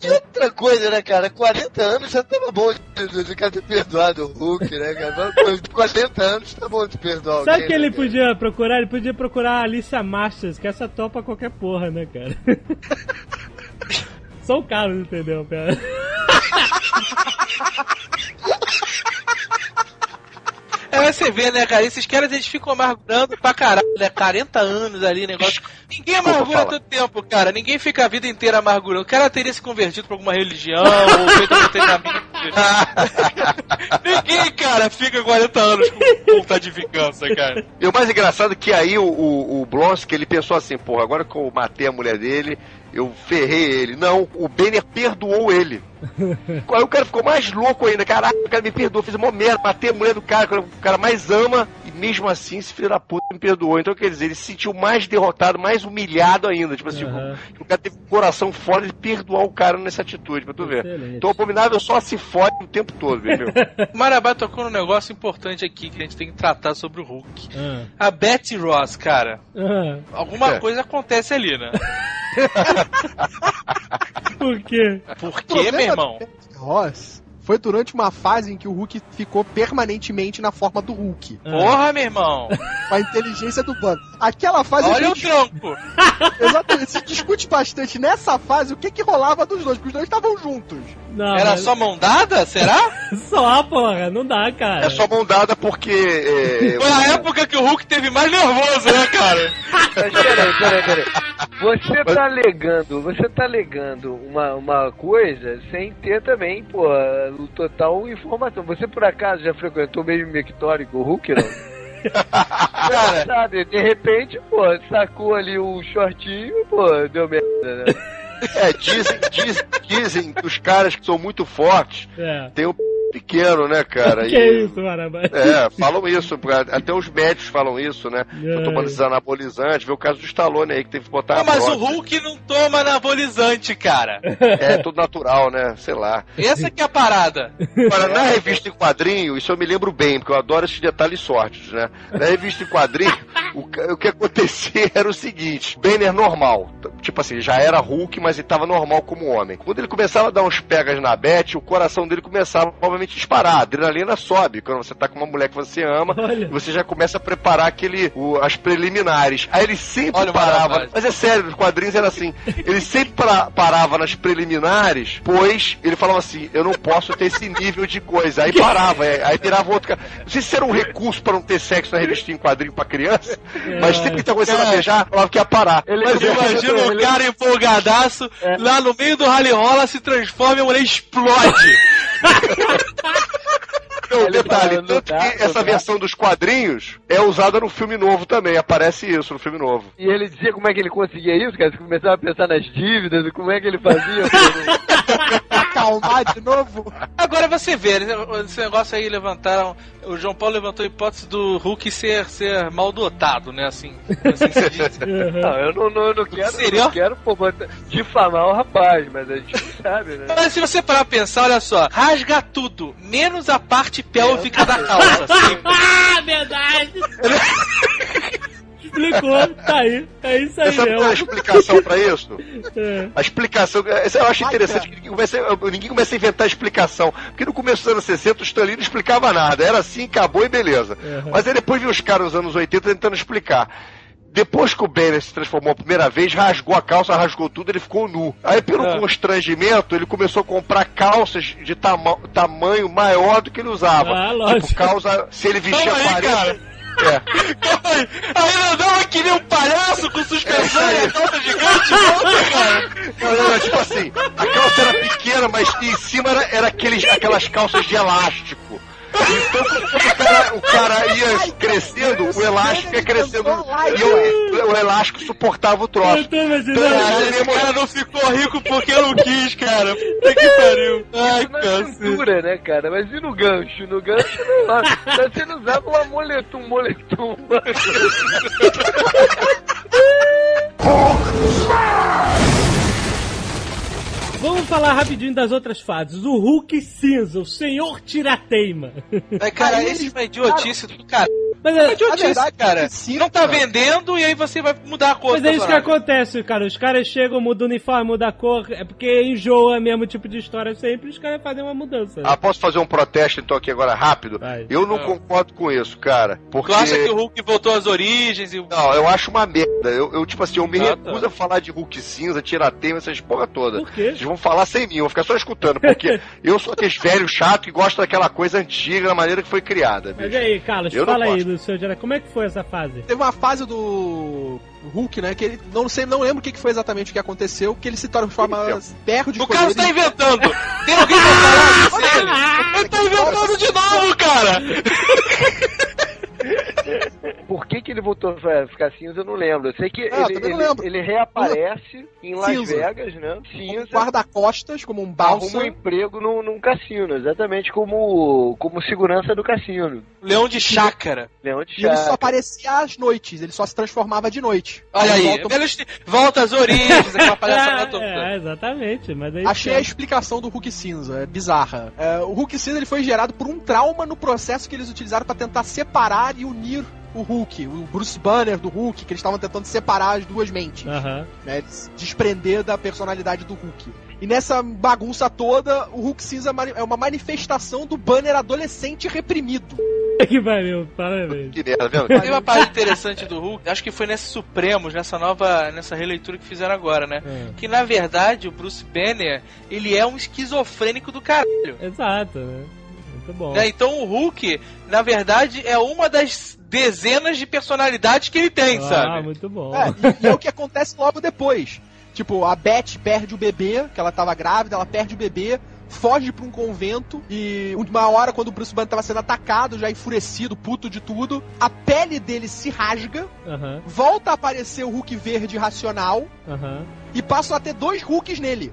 E outra coisa, né, cara? 40 anos já tava bom de, de, ter perdoado o Hulk, né, cara? Com 40 anos tá bom de perdoar Sabe alguém, o que ele né, cara? podia procurar? Ele podia procurar a Alicia Masters, que essa topa qualquer porra, né, cara? Só o Carlos entendeu, cara. É, você vê, né, cara? Esses caras eles ficam amargurando pra caralho, né? 40 anos ali, negócio. Ninguém amargura tanto tempo, cara. Ninguém fica a vida inteira amargurando. O cara teria se convertido pra alguma religião ou feito algum treinamento. Ninguém, cara, fica 40 anos com vontade de vingança, cara. E o mais engraçado é que aí o, o, o Blonsky, ele pensou assim, porra, agora que eu matei a mulher dele, eu ferrei ele. Não, o Banner perdoou ele. Aí o cara ficou mais louco ainda. Caraca, o cara me perdoou, fiz uma merda, matei a mulher do cara, o cara mais ama, mesmo assim esse filho da puta me perdoou. Então, quer dizer, ele se sentiu mais derrotado, mais humilhado ainda. Tipo assim, Aham. o, o cara teve um coração foda de perdoar o cara nessa atitude, pra tu ver. Excelente. Então o Abominável só se fode o tempo todo, viu? O Marabá tocou num negócio importante aqui que a gente tem que tratar sobre o Hulk. Ah, A Betty Ross, cara, ah, alguma É. coisa acontece ali, né? por quê? Por quê, meu irmão? Ross foi durante uma fase em que o Hulk ficou permanentemente na forma do Hulk, Ah. Porra, meu irmão. com a inteligência do bando. Aquela fase Olha o gente, tronco. exatamente, se discute bastante nessa fase o que que rolava dos dois, porque os dois estavam juntos. Não, Era mas- só mão dada? Será? Só, porra, não dá, cara. É só mão dada porque. é, Foi a época que o Hulk teve mais nervoso, né, cara? Mas peraí, peraí, peraí. Você tá alegando, você tá alegando uma, uma coisa sem ter também, pô, o total informação. Você por acaso já frequentou mesmo Mictório com o Hulk, não? Cara, Sabe, de repente, pô, sacou ali um shortinho, pô, deu merda, né? É, dizem, dizem, dizem que os caras que são muito fortes É. têm o pequeno, né, cara? Que é isso, Marabá? É, falam isso, até os médicos falam isso, né? Tô É. tomando esses anabolizantes, vê o caso do Stallone aí que teve que botar Não, a mas o. Hulk não toma anabolizante, cara. É tudo natural, né? Sei lá. Essa que é a parada. Agora, na revista em quadrinho, isso eu me lembro bem, porque eu adoro esses detalhes sórdidos, né? Na revista em quadrinho, o, o que acontecia era o seguinte: Banner normal. Tipo assim, já era Hulk, mas ele tava normal como homem. Quando ele começava a dar uns pegas na Beth, o coração dele começava, obviamente, a disparar. A adrenalina sobe. Quando você tá com uma mulher que você ama, Olha. você já começa a preparar aquele, o- as preliminares. Aí ele sempre Olha parava. Mas é sério, nos quadrinhos era assim. Ele sempre pra- parava nas preliminares, pois ele falava assim: eu não posso ter esse nível de coisa. Aí parava, aí, aí virava outro cara. Não sei se era um recurso pra não ter sexo na revista em quadrinho pra criança, mas sempre que tá começando a beijar, falava que ia parar. Ele- mas Imagina o cara empolgadaço, lá no meio do rally rola, se transforma e a mulher explode. Não, Ele detalhe, tá- não tanto dá, que essa dá. versão dos quadrinhos é usada no filme novo também, aparece isso no filme novo. E ele dizia como é que ele conseguia isso, cara? Você começava a pensar nas dívidas, como é que ele fazia? Acalmar de novo. Agora você vê, né, esse negócio aí levantaram. O João Paulo levantou a hipótese do Hulk ser, ser mal dotado, né? Assim, assim se diz. Não, eu não, não, não quero, eu Seria? não quero pô, difamar o rapaz, mas a gente não sabe, né? Mas se você parar pra pensar, olha só, rasga tudo, menos a parte pélvica da calça. Assim. Ah, verdade! Explicou, tá aí. É isso aí Você sabe qual é a explicação pra isso? É. A explicação, eu acho interessante que ninguém começa, ninguém começa a inventar explicação. Porque no começo dos anos 60 o Stanley não explicava nada. Era assim, acabou e beleza. Uhum. Mas aí depois viu os caras nos anos 80 tentando explicar. Depois que o Banner se transformou a primeira vez, rasgou a calça, rasgou tudo, ele ficou nu. Aí, pelo É. constrangimento, ele começou a comprar calças de tama- tamanho maior do que ele usava. Ah, lógico. Tipo, calça, se ele vestia aí, 40. cara. É. Aí ele andava que nem um palhaço com suspensão e a calça gigante, volta, cara. Não, não, não, tipo assim, a calça era pequena, mas em cima era, era aqueles, aquelas calças de elástico. Então, o cara, o cara ia crescendo, o elástico ia crescendo e o, o elástico suportava o Eu troço. tô imaginando. Cara, esse cara não ficou rico porque não quis, cara. Puta que pariu. Ai, cintura, né, cara? Mas e no gancho? No gancho, não lá. Tá sendo usado um amuletum, moletum. Vamos falar rapidinho das outras fases. O Hulk cinza, o Senhor Tirateima. Mas, cara, Aí esse é uma idiotice do cara. Mas É é, A verdade, cara. sim, Não tá cara. vendendo e aí você vai mudar a cor mas é isso que acontece, cara. Os caras chegam, mudam o uniforme, mudam a cor. É porque enjoa mesmo tipo de história sempre. Os caras fazem uma mudança. Ah, posso fazer um protesto então aqui agora rápido? Vai. Eu não Ah. concordo com isso, cara. Porque. Tu acha que o Hulk voltou às origens e... Não, eu acho uma merda. Eu, eu, tipo assim, eu me Ah, tá. recuso a falar de Hulk cinza, tiratema, essas porra toda. Por quê? Vocês vão falar sem mim, eu vou ficar só escutando, porque eu sou aquele velho chato que gosta daquela coisa antiga, da maneira que foi criada. Mas bicho. e aí, Carlos, Eu não fala aí gosto. Do seu Jedi. Como é que foi essa fase? Teve uma fase do Hulk, né? Que ele não sei, não lembro o que foi exatamente o que aconteceu, que ele se transforma perde os O cara poderes. está inventando! Tem alguém pra falar isso? Ele? Ele tá inventando de novo, cara! Por que, que ele voltou a ficar cinza, eu não lembro. Eu sei que Ah, ele, ele- lembro. ele reaparece em Las Cinza. Vegas, né? um Cinza. guarda-costas, como um Arruma balsa. um emprego num, num cassino, exatamente como, como segurança do cassino. Leão de chácara. Leão de E ele só Chácara. aparecia às noites, ele só se transformava de noite. Olha aí, volta- volta às origens, aquela palhaçada toda. é, exatamente. Mas aí Achei a explicação do Hulk cinza, é bizarra. É, o Hulk cinza ele foi gerado por um trauma no processo que eles utilizaram pra tentar separar e unir o Hulk, o Bruce Banner do Hulk, que eles estavam tentando separar as duas mentes, Aham. né, se desprender da personalidade do Hulk. E nessa bagunça toda, o Hulk cinza é uma manifestação do Banner adolescente reprimido. que pariu, parabéns. Que merda, vendo? Tem uma parte interessante do Hulk, acho que foi nesse Supremos, nessa nova, nessa releitura que fizeram agora, né? É. Que na verdade o Bruce Banner, ele é um esquizofrênico do caralho. Exato, né? Muito bom. né? Então o Hulk, na verdade, é uma das dezenas de personalidades que ele tem, ah, sabe? muito bom. É, e, e é o que acontece logo depois. Tipo, a Beth perde o bebê, que ela tava grávida, ela perde o bebê, foge pra um convento e uma hora quando o Bruce Banner tava sendo atacado, já enfurecido, puto de tudo, a pele dele se rasga, Aham, volta a aparecer o Hulk verde racional aham. e passam a ter dois Hulks nele.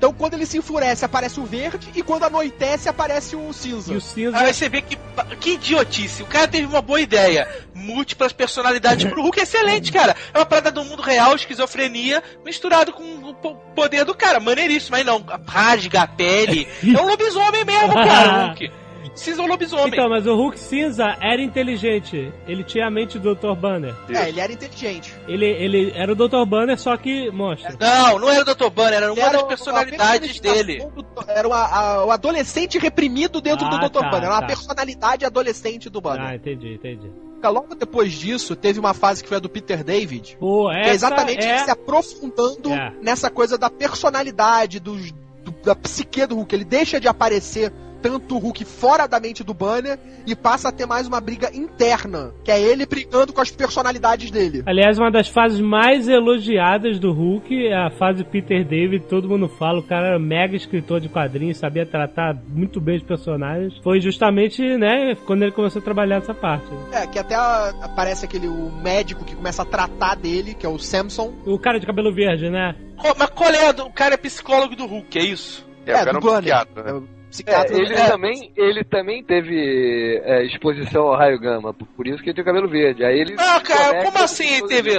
Então quando ele se enfurece aparece o verde e quando anoitece aparece o cinza. E o cinza. Aí você vê que, que idiotice. O cara teve uma boa ideia. Múltiplas personalidades pro Hulk excelente, cara. É uma parada do mundo real, esquizofrenia, misturado com o po- poder do cara. Maneiríssimo. Aí não, rasga a pele. É um lobisomem mesmo, cara, o Hulk. Cinza é um lobisomem. Então, mas o Hulk cinza era inteligente. Ele tinha a mente do Dr. Banner. É, ele era inteligente. Ele, ele era o Dr. Banner, só que monstro. Não, não era o Dr. Banner, era uma Era das personalidades dele. do- era o, a- o adolescente reprimido dentro Ah, do Dr. tá, Banner. Era uma tá. personalidade adolescente do Banner. Ah, entendi, entendi. Logo depois disso, teve uma fase que foi a do Peter David. Pô, é exatamente é... ele se aprofundando É. nessa coisa da personalidade, dos, do- da psique do Hulk. Ele deixa de aparecer tanto o Hulk fora da mente do Banner e passa a ter mais uma briga interna, que é ele brigando com as personalidades dele. Aliás, uma das fases mais elogiadas do Hulk é a fase Peter David, todo mundo fala, o cara era mega escritor de quadrinhos, sabia tratar muito bem os personagens. Foi justamente, né, quando ele começou a trabalhar essa parte. É, que até aparece aquele o médico que começa a tratar dele, que é o Samson. O cara de cabelo verde, né? Mas qual é? O cara é psicólogo do Hulk, é isso? É, o cara é do um psiquiatra, né? É, o É, psiquiatra. ele, É, também, ele também teve é, exposição ao raio gama, por isso que ele tem o cabelo verde. Aí ele Ah, cara, como assim com- teve?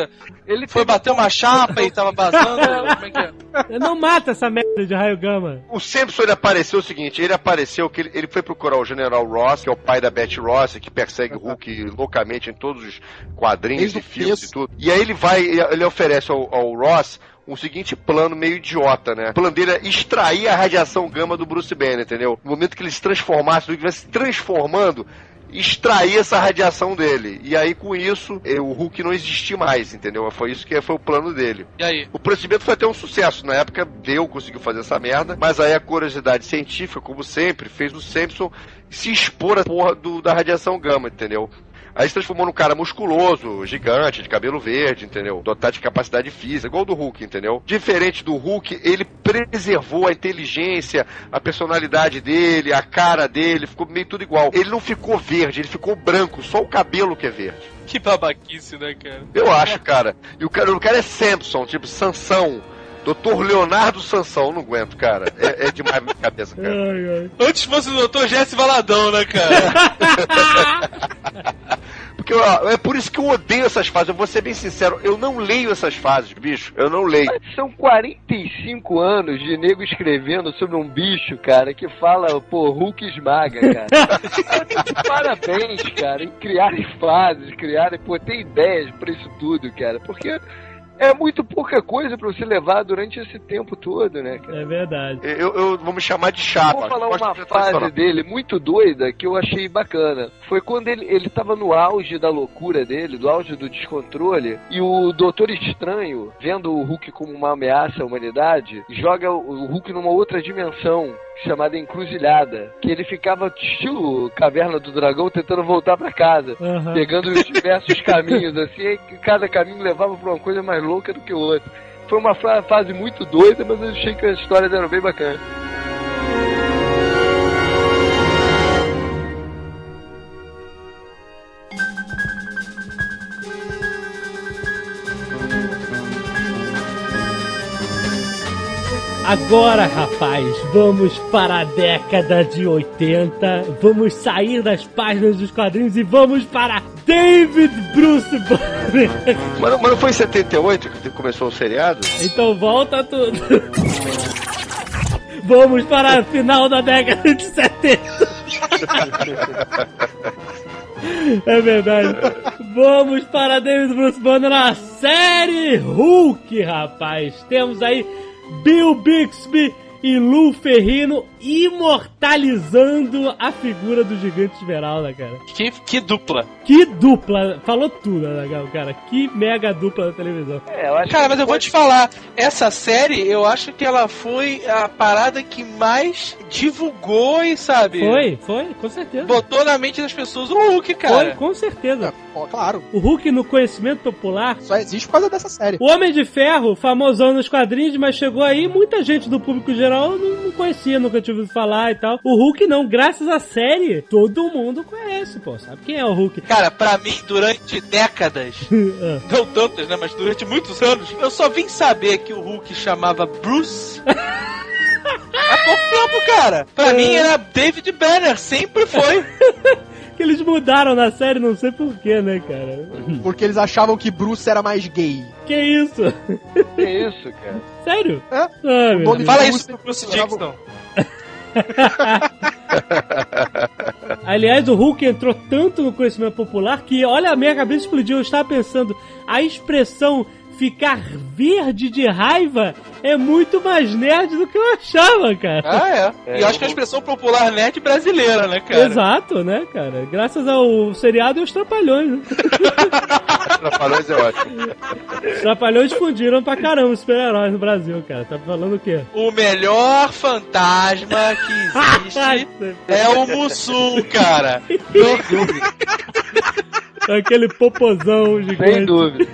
Ele Foi teve- bater uma chapa e tava vazando? Como é que é? Não mata essa merda de raio gama. O Simpson ele apareceu o seguinte, ele apareceu que ele, ele foi procurar o General Ross, que é o pai da Betty Ross, que persegue o Hulk loucamente em todos os quadrinhos Desde e filmes e tudo. E aí ele vai, ele ele oferece ao, ao Ross um seguinte plano meio idiota, né? O plano dele é extrair a radiação gama do Bruce Banner, entendeu? No momento que ele se transformasse, ele estivesse se transformando, extrair essa radiação dele. E aí, com isso, eh, o Hulk não existir mais, entendeu? Foi isso que foi o plano dele. E aí? O procedimento foi até um sucesso. Na época, deu, conseguiu fazer essa merda. Mas aí a curiosidade científica, como sempre, fez o Simpson se expor à porra do- da radiação gama, entendeu? Aí se transformou num cara musculoso, gigante, de cabelo verde, entendeu? Dotado de capacidade física, igual do Hulk, entendeu? Diferente do Hulk, ele preservou a inteligência, a personalidade dele, a cara dele, ficou meio tudo igual. Ele não ficou verde, ele ficou branco, só o cabelo que é verde. Que babaquice, né, cara? Eu acho, cara. E o cara, o cara é Samson, tipo Sansão. Doutor Leonardo Sansão, não aguento, cara. É, é demais minha cabeça, cara. Ai, ai. Antes fosse o Dr. Jesse Valadão, né, cara? Porque ó, é por isso que eu odeio essas fases. Eu vou ser bem sincero, eu não leio essas fases, bicho. Eu não leio. Mas São 45 anos de nego escrevendo sobre um bicho, cara, que fala, pô, Hulk esmaga, cara. Parabéns, cara, em criarem fases, criarem, pô, ter ideias pra isso tudo, cara, porque é muito pouca coisa pra você levar durante esse tempo todo, né, cara? É verdade. Eu, eu vou me chamar de chapa. Vou falar uma fase dele muito doida que eu achei bacana. Foi quando ele, ele tava no auge da loucura dele, do auge do descontrole, e o Doutor Estranho, vendo o Hulk como uma ameaça à humanidade, joga o o Hulk numa outra dimensão. Chamada Encruzilhada, que ele ficava estilo Caverna do Dragão tentando voltar pra casa, Aham. pegando os diversos caminhos, assim, e cada caminho levava pra uma coisa mais louca do que o outro. Foi uma fa- fase muito doida, mas eu achei que as histórias eram bem bacanas. Agora, rapaz, vamos para a década de 80. Vamos sair das páginas dos quadrinhos e vamos para David Bruce Banner. Mas, não- foi em 78 que começou o seriado? Então volta tudo. Vamos para a final da década de 70. É verdade. Vamos para David Bruce Banner na série Hulk, rapaz. Temos aí Bill Bixby e Lou Ferrino imortalizando a figura do gigante Esmeralda, cara. Que, que dupla. Que dupla! Falou tudo, né, cara? Que mega dupla da televisão. É, eu acho Cara, mas eu vou te falar, essa série, eu acho que ela foi a parada que mais divulgou e, sabe? Foi, foi, com certeza. Botou na mente das pessoas o Hulk, Foi, cara. com certeza. Ó, claro. O Hulk no conhecimento popular. Só existe por causa dessa série. O Homem de Ferro, famosão nos quadrinhos, mas chegou aí, muita gente do público geral não, não conhecia, nunca tinha ouvido falar e tal. O Hulk não, graças à série, todo mundo conhece, pô. Sabe quem é o Hulk? Cara, pra mim, durante décadas, Ah, não tantas, né, mas durante muitos anos, eu só vim saber que o Hulk chamava Bruce. Há pouco tempo, cara. Pra mim era David Banner, sempre foi. que eles mudaram na série, não sei porquê, né, cara? Porque eles achavam que Bruce era mais gay. Que isso? Que isso, cara? Sério? É? Ah, meu nome Deus. Fala isso pro Bruce. Dixon. Aliás, o Hulk entrou tanto no conhecimento popular que, olha, a minha cabeça explodiu. Eu estava pensando, a expressão ficar verde de raiva é muito mais nerd do que eu achava, cara. Ah, é. É, e eu acho que é a expressão popular nerd brasileira, né, cara? Exato, né, cara? Graças ao seriado e aos trapalhões, né? Trapalhões é ótimo. Trapalhões fundiram pra caramba os super-heróis no Brasil, cara. Tá falando o quê? O melhor fantasma que existe é o Mussum, cara. Aquele popozão Sem gigante. dúvida.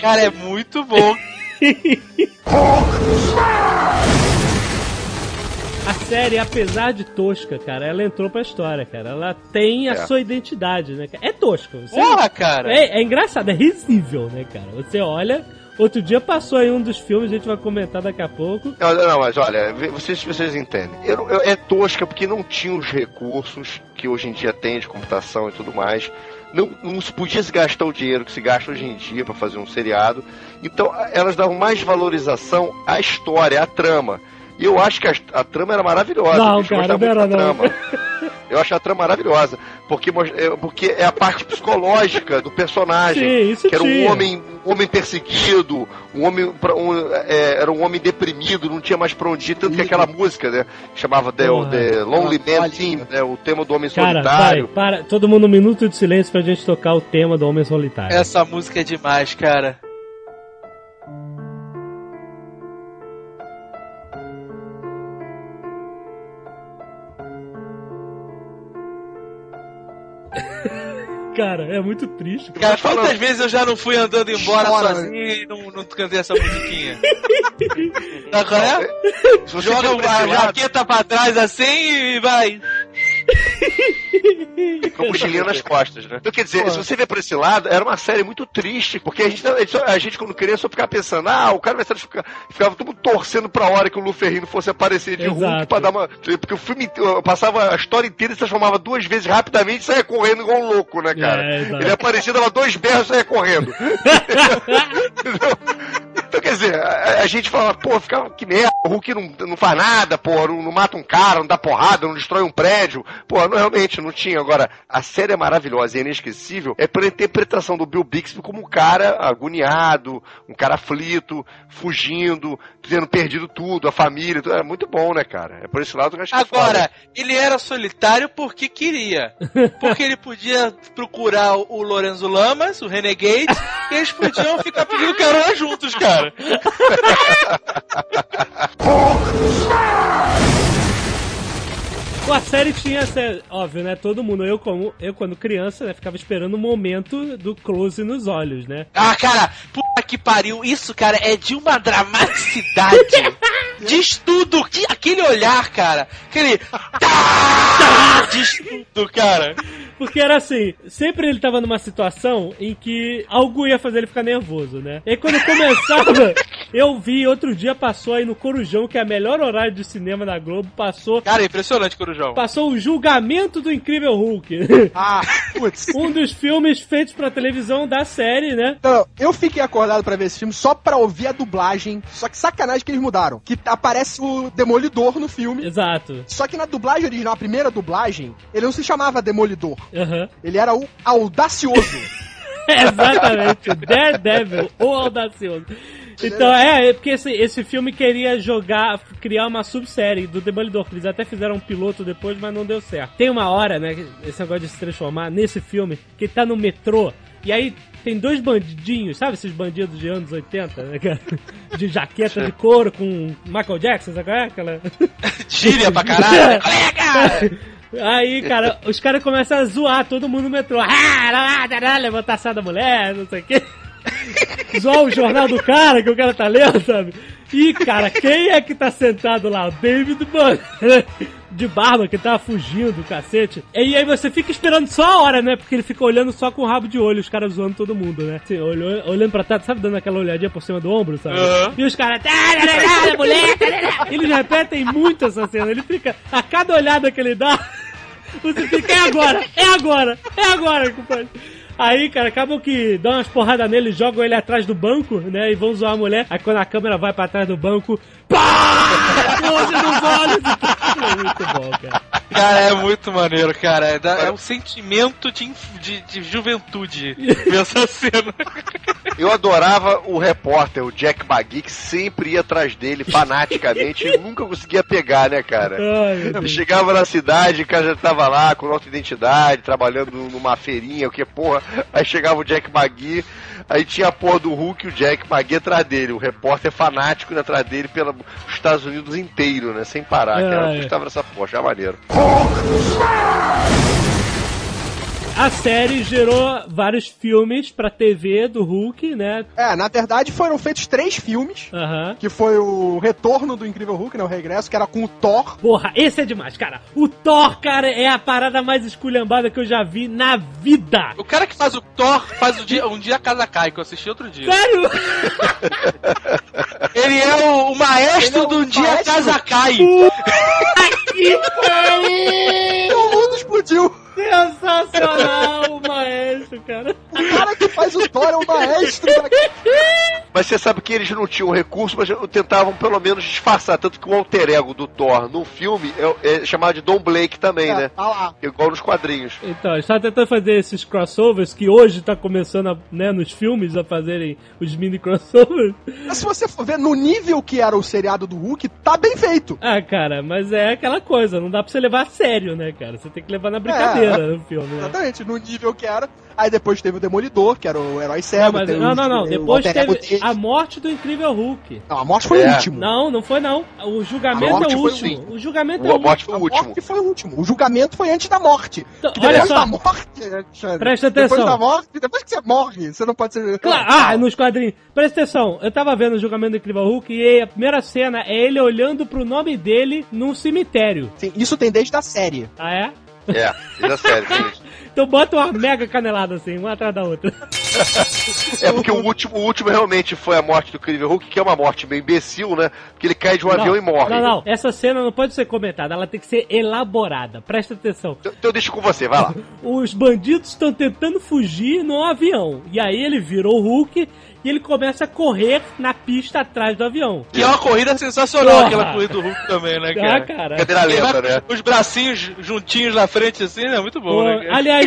Cara, é muito bom. A série, apesar de tosca, cara, ela entrou pra história, cara. Ela tem a É. sua identidade, né? É tosca. Você Porra, cara. É, é engraçado, é risível, né, cara? Você olha, Outro dia passou aí um dos filmes, a gente vai comentar daqui a pouco. Não, não, mas olha, vocês, vocês entendem. Eu- eu- é tosca porque não tinha os recursos que hoje em dia tem de computação e tudo mais. Não, não se podia se gastar o dinheiro que se gasta hoje em dia para fazer um seriado. Então elas davam mais valorização à história, à trama. E eu acho que a, a trama era maravilhosa. Não, cara, não muito era não. trama. Eu acho a trama maravilhosa. Porque, é- porque é a parte psicológica do personagem. Sim, isso que era um tinha. homem, um homem perseguido, um homem, um, é, era um homem deprimido, não tinha mais pra onde ir, tanto que aquela música, né, chamava The, Porra. The Lonely Man. Theme, né, o tema do homem Cara, solitário. para, para. Todo mundo um minuto de silêncio pra gente tocar o tema do Homem Solitário. Essa música é demais, cara. Cara, é muito triste. Cara, quantas vezes eu já não fui andando embora Chora, sozinho e não, não cantei essa musiquinha? Sabe qual é? Joga a jaqueta pra trás assim e vai. com a mochilinha nas costas, né? Então, quer dizer, se você ver por esse lado, era uma série muito triste, porque a gente, a gente, a gente, quando queria, só ficava pensando, ah, o cara vai ser ficar, ficava todo mundo torcendo pra hora que o Luferrino fosse aparecer de Exato. Hulk pra dar uma. Porque o filme passava a história inteira e se transformava duas vezes rapidamente e saia correndo igual um louco, né, cara? É. Ele aparecia, dava dois berros e saia correndo. Quer dizer, a, a gente falava, pô, ficava que merda, o Hulk não, não faz nada, pô, não, não mata um cara, não dá porrada, não destrói um prédio. Pô, não, realmente, não tinha. Agora, a série é maravilhosa e inesquecível, é pela interpretação do Bill Bixby como um cara agoniado, um cara aflito, fugindo, tendo perdido tudo, a família, tudo. É muito bom, né, cara? É por esse lado que eu acho que é. Agora, ele era solitário porque queria. Porque ele podia procurar o Lorenzo Lamas, o Renegade, e eles podiam ficar pedindo carona juntos, cara. A série tinha, essa- óbvio, né? Todo mundo, eu como eu quando criança, né, ficava esperando o momento do close nos olhos, né? Ah, cara, puta que pariu. Isso, cara, é de uma dramaticidade. Diz tudo. Que- Aquele olhar, cara. Aquele. Tá! Diz tudo, cara. Porque era assim, sempre ele tava numa situação em que algo ia fazer ele ficar nervoso, né? E aí quando começava, eu vi, outro dia passou aí no Corujão, que é a melhor horário de cinema da Globo, passou Cara, impressionante, Corujão. passou o julgamento do Incrível Hulk. Ah, putz. um dos filmes feitos pra televisão da série, né? Então, eu fiquei acordado pra ver esse filme só pra ouvir a dublagem. Só que sacanagem que eles mudaram. Que aparece o Demolidor no filme. Exato. Só que na dublagem original, a primeira dublagem, ele não se chamava Demolidor. Aham. Ele era o Audacioso. Exatamente, o Daredevil, o audacioso. Então, é, é porque esse, esse filme queria jogar, criar uma subsérie do Demolidor, eles até fizeram um piloto depois, mas não deu certo. Tem uma hora, né, esse negócio de se transformar nesse filme, que tá no metrô, e aí tem dois bandidinhos, sabe esses bandidos de anos 80, né, cara? De jaqueta de couro com Michael Jackson, sabe qual é? Aquela... Gíria pra caralho. Colega! Aí, cara, os caras começam a zoar todo mundo no metrô. Ah, levantar a da mulher, não sei o quê. Zoar o jornal do cara que o cara tá lendo, sabe? E, cara, quem é que tá sentado lá? O David Bunn. De barba, que tava fugindo, cacete. E aí você fica esperando só a hora, né? Porque ele fica olhando só com o rabo de olho, os caras zoando todo mundo, né? Assim, olhando, olhando pra trás, sabe? Dando aquela olhadinha por cima do ombro, sabe? Aham. E os caras. mulher! Eles repetem muito essa cena. Ele fica. A cada olhada que ele dá. Você fica, é agora, é agora, é agora, compadre. Aí, cara, acabam que dão umas porradas nele, jogam ele atrás do banco, né? E vão zoar a mulher. Aí quando a câmera vai pra trás do banco, pá! Close nos olhos. É muito bom, cara. Cara, é muito maneiro, cara. É, da- é um sentimento de, de, de juventude ver essa cena. Eu adorava o repórter, o Jack Magui, que sempre ia atrás dele fanaticamente e nunca conseguia pegar, né, cara? Ai, chegava na cidade, o cara já tava lá com nova identidade, trabalhando numa feirinha, o que porra. Aí chegava o Jack Magui, aí tinha a porra do Hulk e o Jack Magui atrás dele. O repórter fanático atrás dele pelos Estados Unidos inteiro, né? Sem parar. É, cara. é. Eu gostava dessa porra, já maneiro. A série gerou vários filmes pra TV do Hulk, né? É, na verdade foram feitos três filmes. Que foi o retorno do Incrível Hulk, né? O regresso, que era com o Thor. Porra, esse é demais, cara. O Thor, cara, é a parada mais esculhambada que eu já vi na vida. O cara que faz o Thor faz o dia, um dia a casa cai, que eu assisti outro dia. Sério? Ele é o, o maestro é do um dia a maestro. casa cai. que pariu! O mundo explodiu. Sensacional, o maestro, cara. O cara que faz o Thor é o maestro. Mas você sabe que eles não tinham recurso, mas tentavam pelo menos disfarçar. Tanto que o alter ego do Thor no filme é, é chamado de Don Blake também, É, né? tá lá. Igual nos quadrinhos. Então, eles estavam tentando fazer esses crossovers que hoje tá começando, a, né, nos filmes a fazerem os mini crossovers. Mas se você for ver no nível que era o seriado do Hulk, tá bem feito. Ah, cara, mas é aquela coisa, não dá pra você levar a sério, né, cara? Você tem que levar na brincadeira no filme, né? Exatamente, no nível que era. Aí depois teve o Demolidor, que era o herói cego. Não, mas- não, não, não. Depois teve a morte do Incrível Hulk. Não, a morte foi É. o último. Não, não foi não. O julgamento A é o último. o O julgamento é O a morte último. foi o A último. morte foi o último. O julgamento foi antes da morte. Então, Que olha depois só. da morte, Alexandre, Presta Depois atenção. da morte, depois que você morre, você não pode ser. Claro, ah, nos quadrinhos. Presta atenção, eu tava vendo o julgamento do Incrível Hulk e a primeira cena é ele olhando pro nome dele num cemitério. Sim, isso tem desde a série. Ah, é? É, isso é sério. Então bota uma mega canelada assim, uma atrás da outra. É porque o último, o último realmente foi a morte do Incrível Hulk, que é uma morte meio imbecil, né? Porque ele cai de um avião e morre. Não, não, essa cena não pode ser comentada, ela tem que ser elaborada. Presta atenção. Então então eu deixo com você, vai lá. Os bandidos estão tentando fugir no avião. E aí ele virou o Hulk e ele começa a correr na pista atrás do avião. Que é uma corrida sensacional, Porra. aquela corrida do Hulk também, né, Ah, cara? cara. Cadeira lenta, né? Os bracinhos juntinhos na frente assim, né? Muito bom, Pô, né? cara? aliás,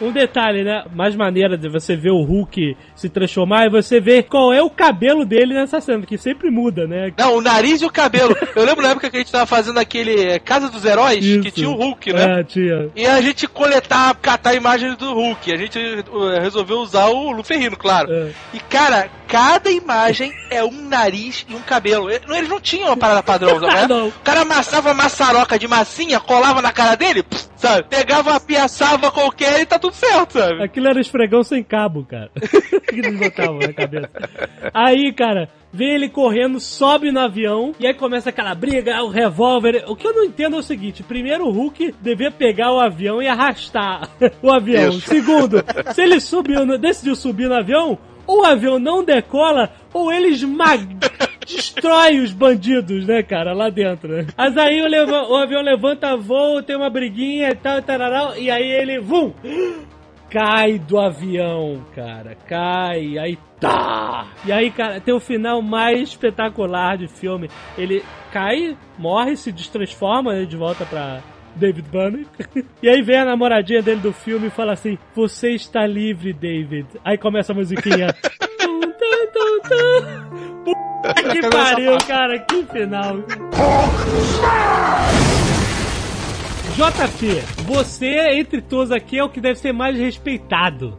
um detalhe, né? Mais maneira de você ver o Hulk se transformar é você ver qual é o cabelo dele nessa cena, que sempre muda, né? Não, o nariz e o cabelo. Eu lembro na época que a gente tava fazendo aquele eh, Casa dos Heróis, que Isso. tinha o Hulk, né? É, tia. E a gente coletar, catar imagens do Hulk. A gente uh, resolveu usar o Luferrino, claro. É. E, cara, cada imagem é um nariz e um cabelo. Eles eles não tinham uma parada padrão, sabe? Não. O cara amassava maçaroca de massinha, colava na cara dele, pss, sabe? Pegava uma piaçava qualquer e tá tudo certo, sabe? Aquilo era esfregão sem cabo, cara. que eles botavam na cabeça. Aí, cara, vem ele correndo, sobe no avião, e aí começa aquela briga, o revólver. O que eu não entendo é o seguinte: primeiro, o Hulk devia pegar o avião e arrastar o avião. Isso. Segundo, se ele subiu no- decidiu subir no avião, ou o avião não decola, ou ele esmaga. Destrói os bandidos, né, cara, lá dentro, né? Mas aí o, o avião levanta voo, tem uma briguinha e tal, tararau, e aí ele, vum, cai do avião, cara. Cai, aí tá. E aí, cara, tem o final mais espetacular de filme. Ele cai, morre, se destransforma né, de volta pra David Banner. E aí vem a namoradinha dele do filme e fala assim: Você está livre, David. Aí começa a musiquinha. Puta que pariu, cara, que final. JP, você, entre todos aqui, é o que deve ser mais respeitado.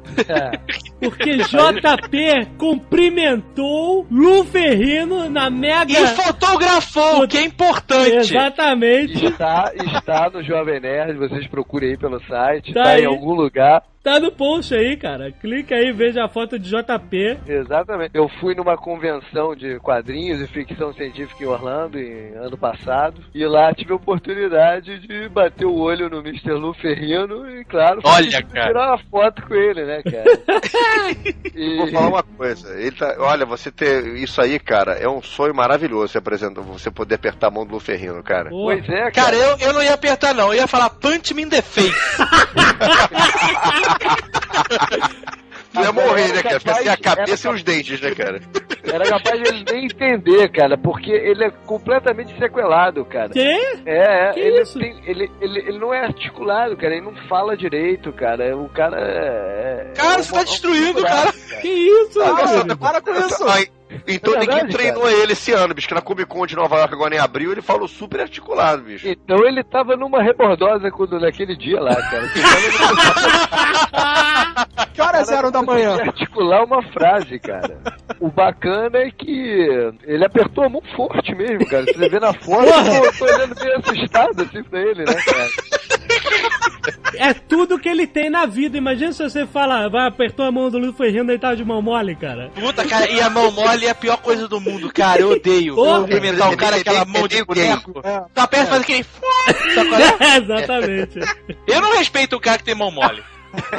Porque JP cumprimentou Luferrino na mega. E fotografou, o que é importante. Exatamente. Está, está no Jovem Nerd, vocês procurem aí pelo site, Tá tá, em algum lugar. Tá no post aí, cara. Clica aí, veja a foto de JP. Exatamente. Eu fui numa convenção de quadrinhos e ficção científica em Orlando em ano passado. E lá tive a oportunidade de bater o olho no Mr. Lu Ferrino e, claro, fui Olha, cara. tirar uma foto com ele, né, cara? E- Vou falar uma coisa. Ele tá, olha, você ter isso aí, cara, é um sonho maravilhoso. Você apresenta, você poder apertar a mão do Luferrino, cara. Pô, Pois é, cara. Cara, eu, eu não ia apertar, não. Eu ia falar punch me in the face. Tu ia morrer, né, cara? Porque capaz- assim, a cabeça era e os dentes, né, cara? Era capaz de ele nem entender, cara, porque ele é completamente sequelado, cara. Quê? É, é, Que ele, isso? tem- ele, ele, ele não é articulado, cara, ele não fala direito, cara. O cara é. Cara, é você tá destruindo o cara. Que isso, Ah, cara? para com isso. Então É ninguém verdade, treinou ele esse ano, bicho, que na Comic Con de Nova York agora em abril ele falou super articulado, bicho. Então ele tava numa rebordosa quando, naquele dia lá, cara. Que horas eram da manhã? articular uma frase, cara. O bacana é que ele apertou a mão forte mesmo, cara. Você vê na foto, eu tô olhando bem assustado assim pra ele, né, cara? É tudo que ele tem na vida. Imagina se você fala, vai, apertou a mão do Luiz Ferreira e tava de mão mole, cara. Puta, cara, e a mão mole é a pior coisa do mundo, cara. Eu odeio. Cumprimentar o cara com aquela mão de boneco. Tu aperta e faz aquele. É? É, exatamente. Eu não respeito o cara que tem mão mole.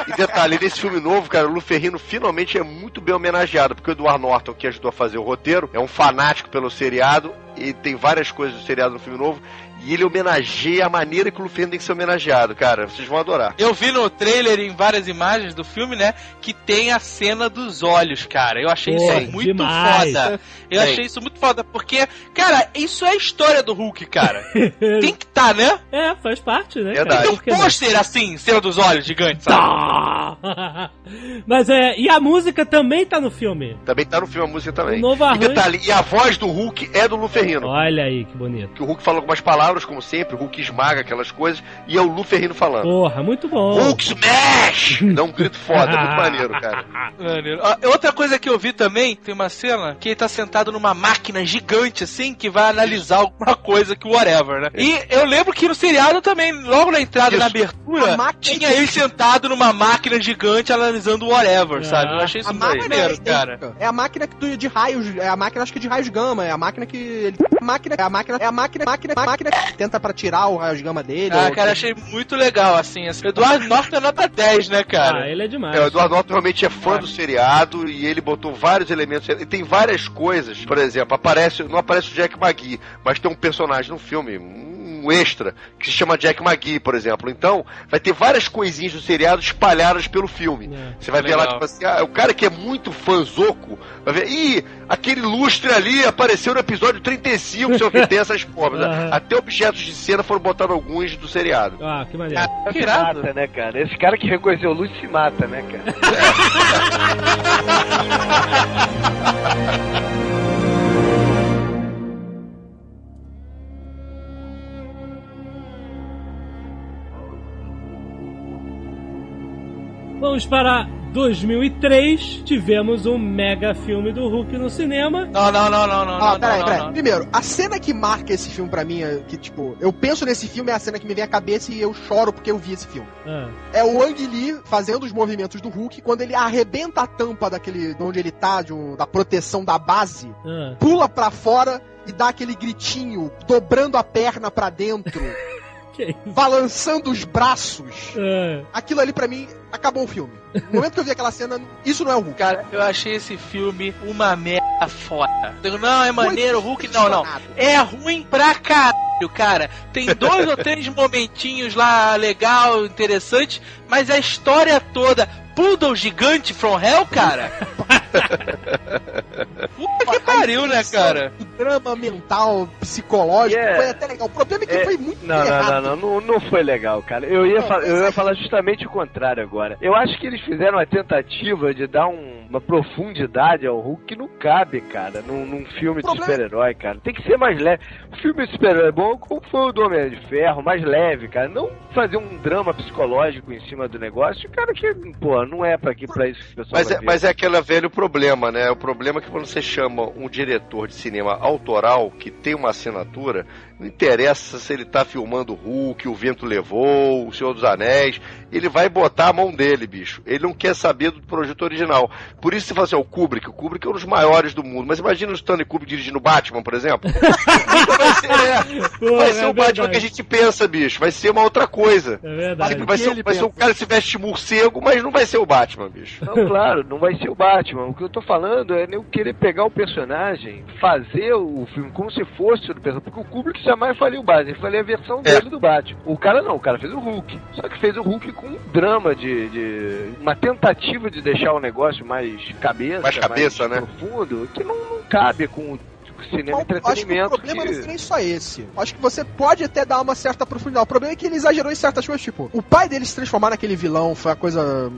E detalhe, nesse filme novo, cara, o Luferrino finalmente é muito bem homenageado, porque o Edward Norton, que ajudou a fazer o roteiro, é um fanático pelo seriado e tem várias coisas do seriado no filme novo. E ele homenageia a maneira que o Luferrino tem que ser homenageado, cara. Vocês vão adorar. Eu vi no trailer, em várias imagens do filme, né, que tem a cena dos olhos, cara. Eu achei Pô, isso muito demais. foda. Eu achei isso muito foda, porque, cara, isso é a história do Hulk, cara. tem que tá, né? É, faz parte, né? Verdade. cara? Tem um pôster assim, cena dos olhos gigante, sabe? Ah! Mas é, e a música também tá no filme. Também tá no filme a música também. O novo e arranjo. detalhe, e a voz do Hulk é do Luferrino. Olha aí que bonito. Que o Hulk fala algumas palavras, como sempre, o Hulk esmaga aquelas coisas, e é o Luferrino falando. Porra, muito bom. Hulk smash! Dá um grito foda, muito maneiro, cara. Maneiro. Ah, outra coisa que eu vi também, tem uma cena que ele tá sentado numa máquina gigante, assim, que vai analisar alguma coisa que whatever, né? E eu lembro que no seriado também, logo na entrada, Isso. na abertura, tinha ele sentado numa máquina gigante analisando o whatever, Ah. sabe? Eu achei isso A muito máquina maneiro, é cara. É a máquina que do- de raios, é a máquina acho que de raios gama, é a máquina que ele a máquina, é a máquina, é a máquina, máquina, máquina que tenta pra tirar o raios gama dele. Ah, ou- cara, achei muito legal, assim. assim. Eduardo Norton é nota 10, né, Ah, cara? ele é demais. É, o Eduardo Norton realmente é fã do seriado e ele botou vários elementos. E tem várias coisas. Por exemplo, aparece, não aparece o Jack McGee, mas tem um personagem no filme, um extra, que se chama Jack McGee, por exemplo. Então, vai ter várias coisinhas do seriado espalhadas pelo filme. É. Você vai ver Legal. lá, tipo assim, ah, o cara que é muito fãzoco, vai ver, ih, aquele lustre ali apareceu no episódio 35, sei lá o que tem essas formas. Aham. Até objetos de cena foram botados alguns do seriado. Ah, que maneiro. Que se irado. mata, né, cara? Esse cara que reconheceu luz se mata, né, cara? Vamos para 2003. Tivemos um mega filme do Hulk no cinema. Não, não, não, não, não, Ah, não, peraí, não, peraí. não. Primeiro, a cena que marca esse filme pra mim, é que, tipo, eu penso nesse filme, é a cena que me vem à cabeça e eu choro porque eu vi esse filme. Ah, É o Ang Lee fazendo os movimentos do Hulk, quando ele arrebenta a tampa daquele, de onde ele tá, de um- da proteção da base, ah. pula pra fora e dá aquele gritinho, dobrando a perna pra dentro, Que isso? balançando os braços. Ah, Aquilo ali pra mim acabou o filme. No momento que eu vi aquela cena, isso não é o Hulk. Cara, eu achei esse filme uma merda foda. Eu não, é maneiro, o Hulk. Não, não. É ruim pra caralho, cara. Tem dois ou três momentinhos lá legal, interessante, mas a história toda. Poodle gigante from hell, cara? Que pariu, né, cara? O drama mental, psicológico, Yeah. foi até legal. O problema é que É, foi muito Não, não, errado. não, não, não, não foi legal, cara. Eu ia, Não, eu ia é- falar justamente o contrário agora. Eu acho que eles fizeram uma tentativa de dar um- uma profundidade ao Hulk que não cabe, cara, num, num filme de problema- super-herói, cara. Tem que ser mais leve. O filme de super-herói é bom como foi o do Homem de Ferro, mais leve, cara. Não fazer um drama psicológico em cima do negócio, cara, que, pô, não é pra, que, pra isso que o pessoal Mas vai é, ver. mas é aquele velho problema, né? O problema é que quando você chama um diretor de cinema autoral que tem uma assinatura, não interessa se ele tá filmando o Hulk, o Vento Levou, o Senhor dos Anéis, ele vai botar a mão dele, bicho. Ele não quer saber do projeto original. Por isso você fala assim, ó, o Kubrick, o Kubrick é um dos maiores do mundo. Mas imagina o Stanley Kubrick dirigindo Batman, por exemplo. Vai ser, é, Pô, vai é ser o Batman verdade. que a gente pensa, bicho. Vai ser uma outra coisa. É verdade. Vai, vai ser, vai ser um cara que se veste morcego, mas não vai ser o Batman, bicho. Não, claro, não vai ser o Batman. O que eu tô falando é eu querer pegar o personagem, fazer o filme como se fosse o personagem. Porque o Kubrick jamais faria o Batman, ele faria a versão É. dele do Batman. O cara não, o cara fez o Hulk. Só que fez o Hulk com um drama de. de- uma tentativa de deixar o negócio mais cabeça, Mais cabeça, né? profundo, que não, não cabe com o cinema Bom, e acho que o problema que- não é nem só esse. Acho que você pode até dar uma certa profundidade. O problema é que ele exagerou em certas coisas, tipo, o pai dele se transformar naquele vilão foi uma coisa.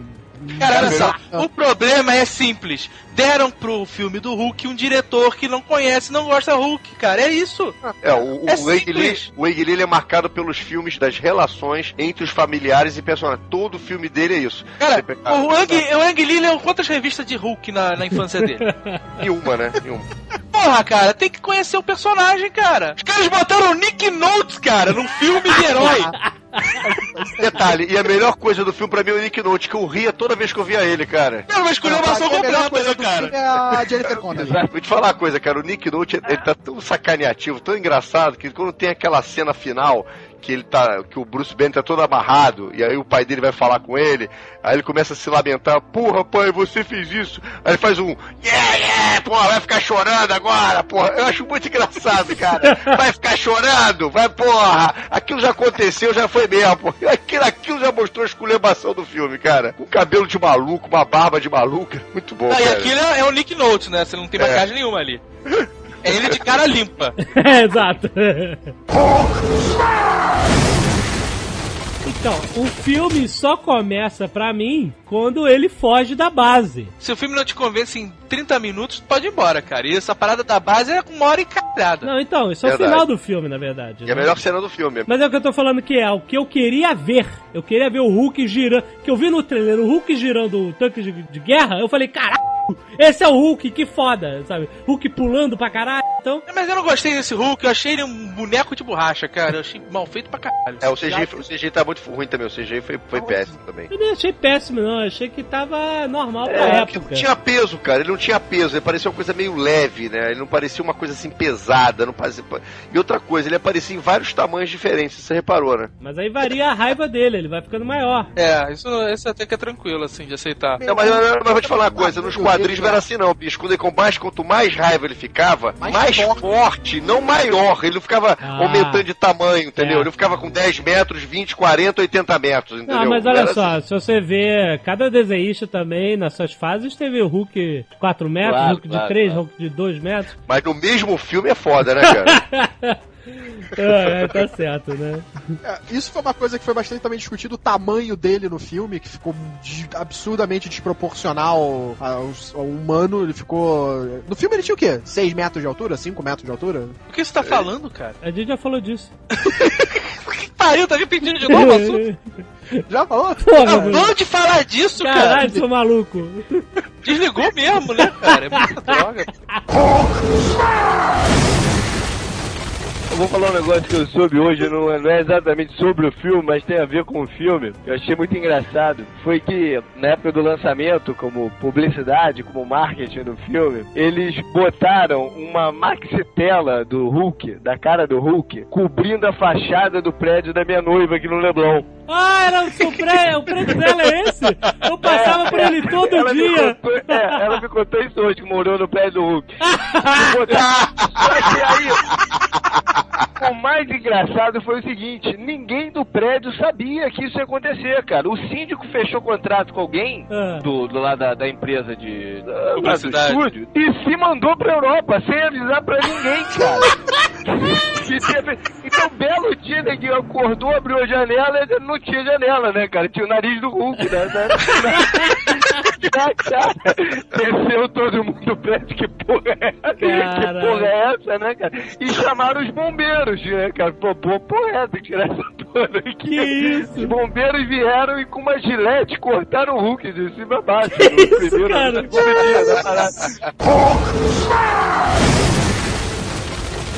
Cara, olha só, bizarra. o problema é simples. Deram pro filme do Hulk um diretor que não conhece, não gosta Hulk, cara. É isso. É, o, É o Ang Lee, o Ang Lee é marcado pelos filmes das relações entre os familiares e personagens. Todo filme dele é isso. Cara, o Ang, o Ang Lee leu quantas revistas de Hulk na, na infância dele? Nenhuma, né? Nenhuma. Porra, cara, tem que conhecer o personagem, cara. Os caras botaram o Nick Notes, cara, num filme de herói. Detalhe, e a melhor coisa do filme pra mim é o Nick Note, que eu ria toda vez que eu via ele, cara. Não, mas escolheu uma ação completa, né, do cara? a Jennifer Connelly. Vou te falar uma coisa, cara. O Nick Note, ele tá tão sacaneativo, tão engraçado, que quando tem aquela cena final que ele tá. que o Bruce Banner tá todo amarrado, e aí o pai dele vai falar com ele, aí ele começa a se lamentar, porra, pai, você fez isso. Aí ele faz um yeah, yeah, porra, vai ficar chorando agora, porra. Eu acho muito engraçado, cara. Vai ficar chorando, vai, porra. Aquilo já aconteceu, já foi mesmo, porra. Aquilo, aquilo já mostrou a esculhambação do filme, cara. Um cabelo de maluco, uma barba de maluca. Muito bom, Não, e aquilo é, é o Nick Note, né? Você não tem maquiagem nenhuma ali. É ele de cara limpa. É, exato. Então, o filme só começa pra mim quando ele foge da base. Se o filme não te convence em 30 minutos, tu pode ir embora, cara. E essa parada da base é com uma hora e caralhada. Não, então, isso é o Verdade. final do filme, na verdade. E a né? melhor cena do filme. Mas é o que eu tô falando que é o que eu queria ver. Eu queria ver o Hulk girando. Que eu vi no trailer o Hulk girando o tanque de, de guerra. Eu falei, caralho, esse é o Hulk, que foda, sabe? Hulk pulando pra caralho. Então, Mas eu não gostei desse Hulk, eu achei ele um boneco de borracha, cara. Eu achei mal feito pra caralho. É, o CGI, o CGI tá muito ruim também, o CGI foi, foi péssimo também. eu nem achei péssimo, não. Eu achei que tava normal pra É, época. não tinha peso, cara. Ele não tinha peso. Ele parecia uma coisa meio leve, né? Ele não parecia uma coisa assim pesada. Não parecia... E outra coisa, ele aparecia em vários tamanhos diferentes. Você reparou, né? Mas aí varia a raiva dele, ele vai ficando maior. É, isso, isso até que é tranquilo, assim, de aceitar. Não, mas, mas vou te falar uma coisa. Nos quadrinhos não era assim, não, bicho. Quando, ele, mais, quanto mais raiva ele ficava, mais, Mais forte. forte. não maior. Ele não ficava Ah. aumentando de tamanho, entendeu? É. Ele ficava com 10 metros, 20, 40, 80 metros, entendeu? Não, mas olha Era só, se você vê, cada desenhista também, nas suas fases, teve o Hulk de 4 metros, Claro, Hulk de claro, 3, claro. Hulk de 2 metros. Mas no mesmo filme é foda, né, cara? é, é, tá certo, né? É, isso foi uma coisa que foi bastante também discutido, o tamanho dele no filme, que ficou de- absurdamente desproporcional ao, ao humano. Ele ficou. No filme ele tinha o quê? 6 metros de altura? 5 metros de altura? O que você tá falando, cara? A gente já falou disso. Que pariu, tá repetindo de novo o assunto? Já falou? Porra, Bruno. Acabou de falar disso, cara. Caralho, seu maluco. Desligou mesmo, né, cara? É muita droga. Eu vou falar um negócio que eu soube hoje, não é, não é exatamente sobre o filme, mas tem a ver com o filme. Eu achei muito engraçado. Foi que, na época do lançamento, como publicidade, como marketing do filme, eles botaram uma maxi-tela do Hulk, da cara do Hulk, cobrindo a fachada do prédio da minha noiva aqui no Leblon. Ah, era o seu prédio, o prédio dela é esse? Eu passava por ele todo ela Me dia. contou, é, ela me contou isso hoje, que morou no prédio do Hulk. E botaram- Só que aí, o mais engraçado foi o seguinte: ninguém do prédio sabia que isso ia acontecer, cara. O síndico fechou contrato com alguém Ah. do, do lá da, da empresa de. Da, Publicidade. estúdio e se mandou pra Europa sem avisar pra ninguém, cara. E então, belo dia, né, que acordou, abriu a janela e não tinha janela, né, cara? Tinha o nariz do Hulk, né? Ah, cara, Desceu todo mundo do prédio, que porra é essa? Que porra é essa, né, cara? E chamaram os bombeiros, né, cara? Pô, pô, porra é essa? Tem que tirar essa porra aqui. Que isso? Os bombeiros vieram e com uma gilete cortaram o Hulk de cima a baixo. Que no isso, primeiro- cara? dia da parada.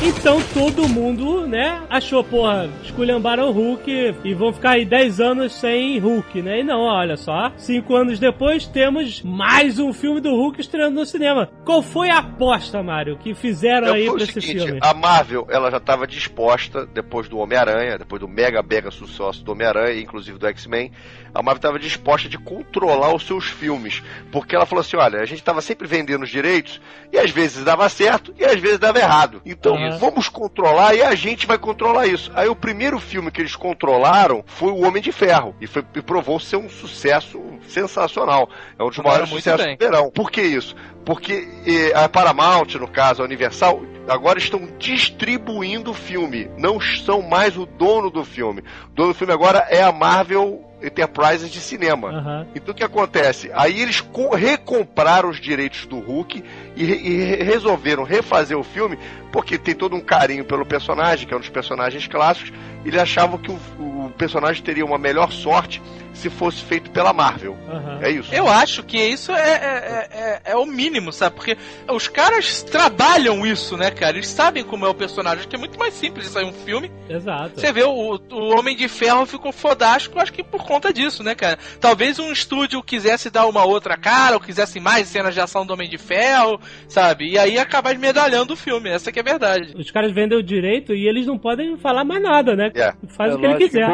Então todo mundo, né, achou, porra, esculhambaram o Hulk e vão ficar aí 10 anos sem Hulk, né? E não, olha só, 5 anos depois temos mais um filme do Hulk estreando no cinema. Qual foi a aposta, Mário, que fizeram aí pra o esse seguinte, filme? a Marvel, ela já estava disposta, depois do Homem-Aranha, depois do mega, mega sucesso do Homem-Aranha, inclusive do X-Men, a Marvel estava disposta de controlar os seus filmes. Porque ela falou assim, olha, a gente estava sempre vendendo os direitos, e às vezes dava certo, e às vezes dava errado. Então, Uhum. Vamos controlar, e a gente vai controlar isso. Aí o primeiro filme que eles controlaram foi o Homem de Ferro, e, foi, e provou ser um sucesso sensacional. É um dos maiores sucessos do verão. Por que isso? Porque eh, a Paramount, no caso, a Universal, agora estão distribuindo o filme. Não são mais o dono do filme. O dono do filme agora é a Marvel Enterprises de cinema. Aham. Então o que acontece? Aí eles co- recompraram os direitos do Hulk e, re- e re- resolveram refazer o filme porque tem todo um carinho pelo personagem, que é um dos personagens clássicos. Eles achavam que o, o personagem teria uma melhor sorte se fosse feito pela Marvel. Aham. É isso. Eu acho que isso é, é, é, é o mínimo, sabe? Porque os caras trabalham isso, né, cara? Eles sabem como é o personagem. Acho que é muito mais simples sair um filme. Exato. Você vê, o, o Homem de Ferro ficou fodástico, acho que por conta disso, né, cara? Talvez um estúdio quisesse dar uma outra cara, ou quisesse mais cenas de ação do Homem de Ferro, sabe? E aí acabar medalhando o filme, essa que é a verdade. Os caras vendem o direito e eles não podem falar mais nada, né? É. Faz É o que ele quiser.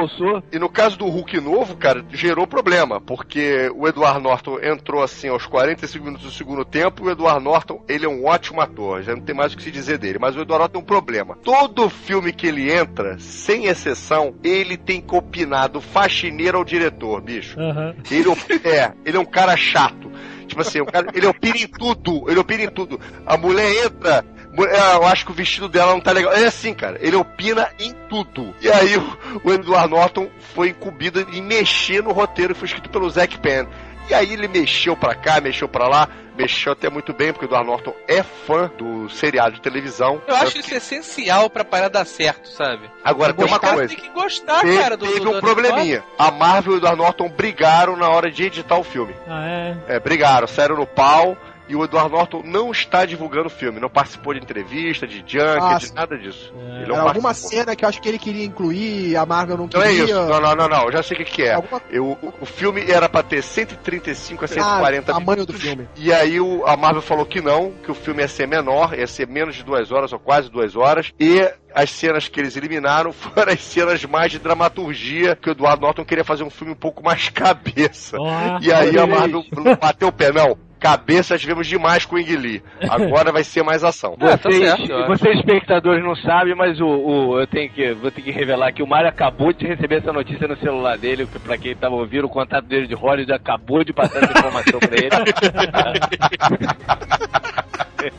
E no caso do Hulk novo, cara, gerou problema, porque o Edward Norton entrou assim aos 45 minutos do segundo tempo, e o Edward Norton, ele é um ótimo ator, já não tem mais o que se dizer dele, mas o Edward Norton tem um problema. Todo filme que ele entra, sem exceção, ele tem que opinar do faxineiro ao diretor, bicho. Aham. Ele op- é, ele é um cara chato. Tipo assim, cara, ele opina em tudo, ele opina em tudo. A mulher entra, é, eu acho que o vestido dela não tá legal. É assim, cara, ele opina em tudo. E aí o, o Edward Norton foi incumbido em mexer no roteiro que foi escrito pelo Zack Penn. E aí ele mexeu pra cá, mexeu pra lá, mexeu até muito bem, porque o Edward Norton é fã do seriado de televisão. Eu acho isso essencial pra parar dar certo, sabe? Agora tem uma coisa. têm que gostar, Teve, cara, do teve do- um do- probleminha. A Marvel e o Edward Norton brigaram na hora de editar o filme. Ah, é. É, brigaram, saíram no pau e o Edward Norton não está divulgando o filme, não participou de entrevista, de junket, Ah, de nada disso. É. Ele não Era alguma cena que eu acho que ele queria incluir e a Marvel não Não queria. é isso, não, não, não, não, eu já sei o que, que é. Alguma- Eu, o, o filme era pra ter 135 a 140 Ah, tamanho do minutos, filme. E aí o- a Marvel falou que não, que o filme ia ser menor, ia ser menos de duas horas ou quase duas horas. E as cenas que eles eliminaram foram as cenas mais de dramaturgia, que o Edward Norton queria fazer um filme um pouco mais cabeça. Ó, E aí a Marvel bateu o pé, não. Cabeça tivemos demais com o Ingli. Agora vai ser mais ação. É, tá Vocês, certo, eu acho. vocês espectadores não sabem, mas o, o- eu tenho que, vou ter que revelar que o Mário acabou de receber essa notícia no celular dele, que pra quem tava ouvindo, o contato dele de Hollywood acabou de passar essa informação pra ele.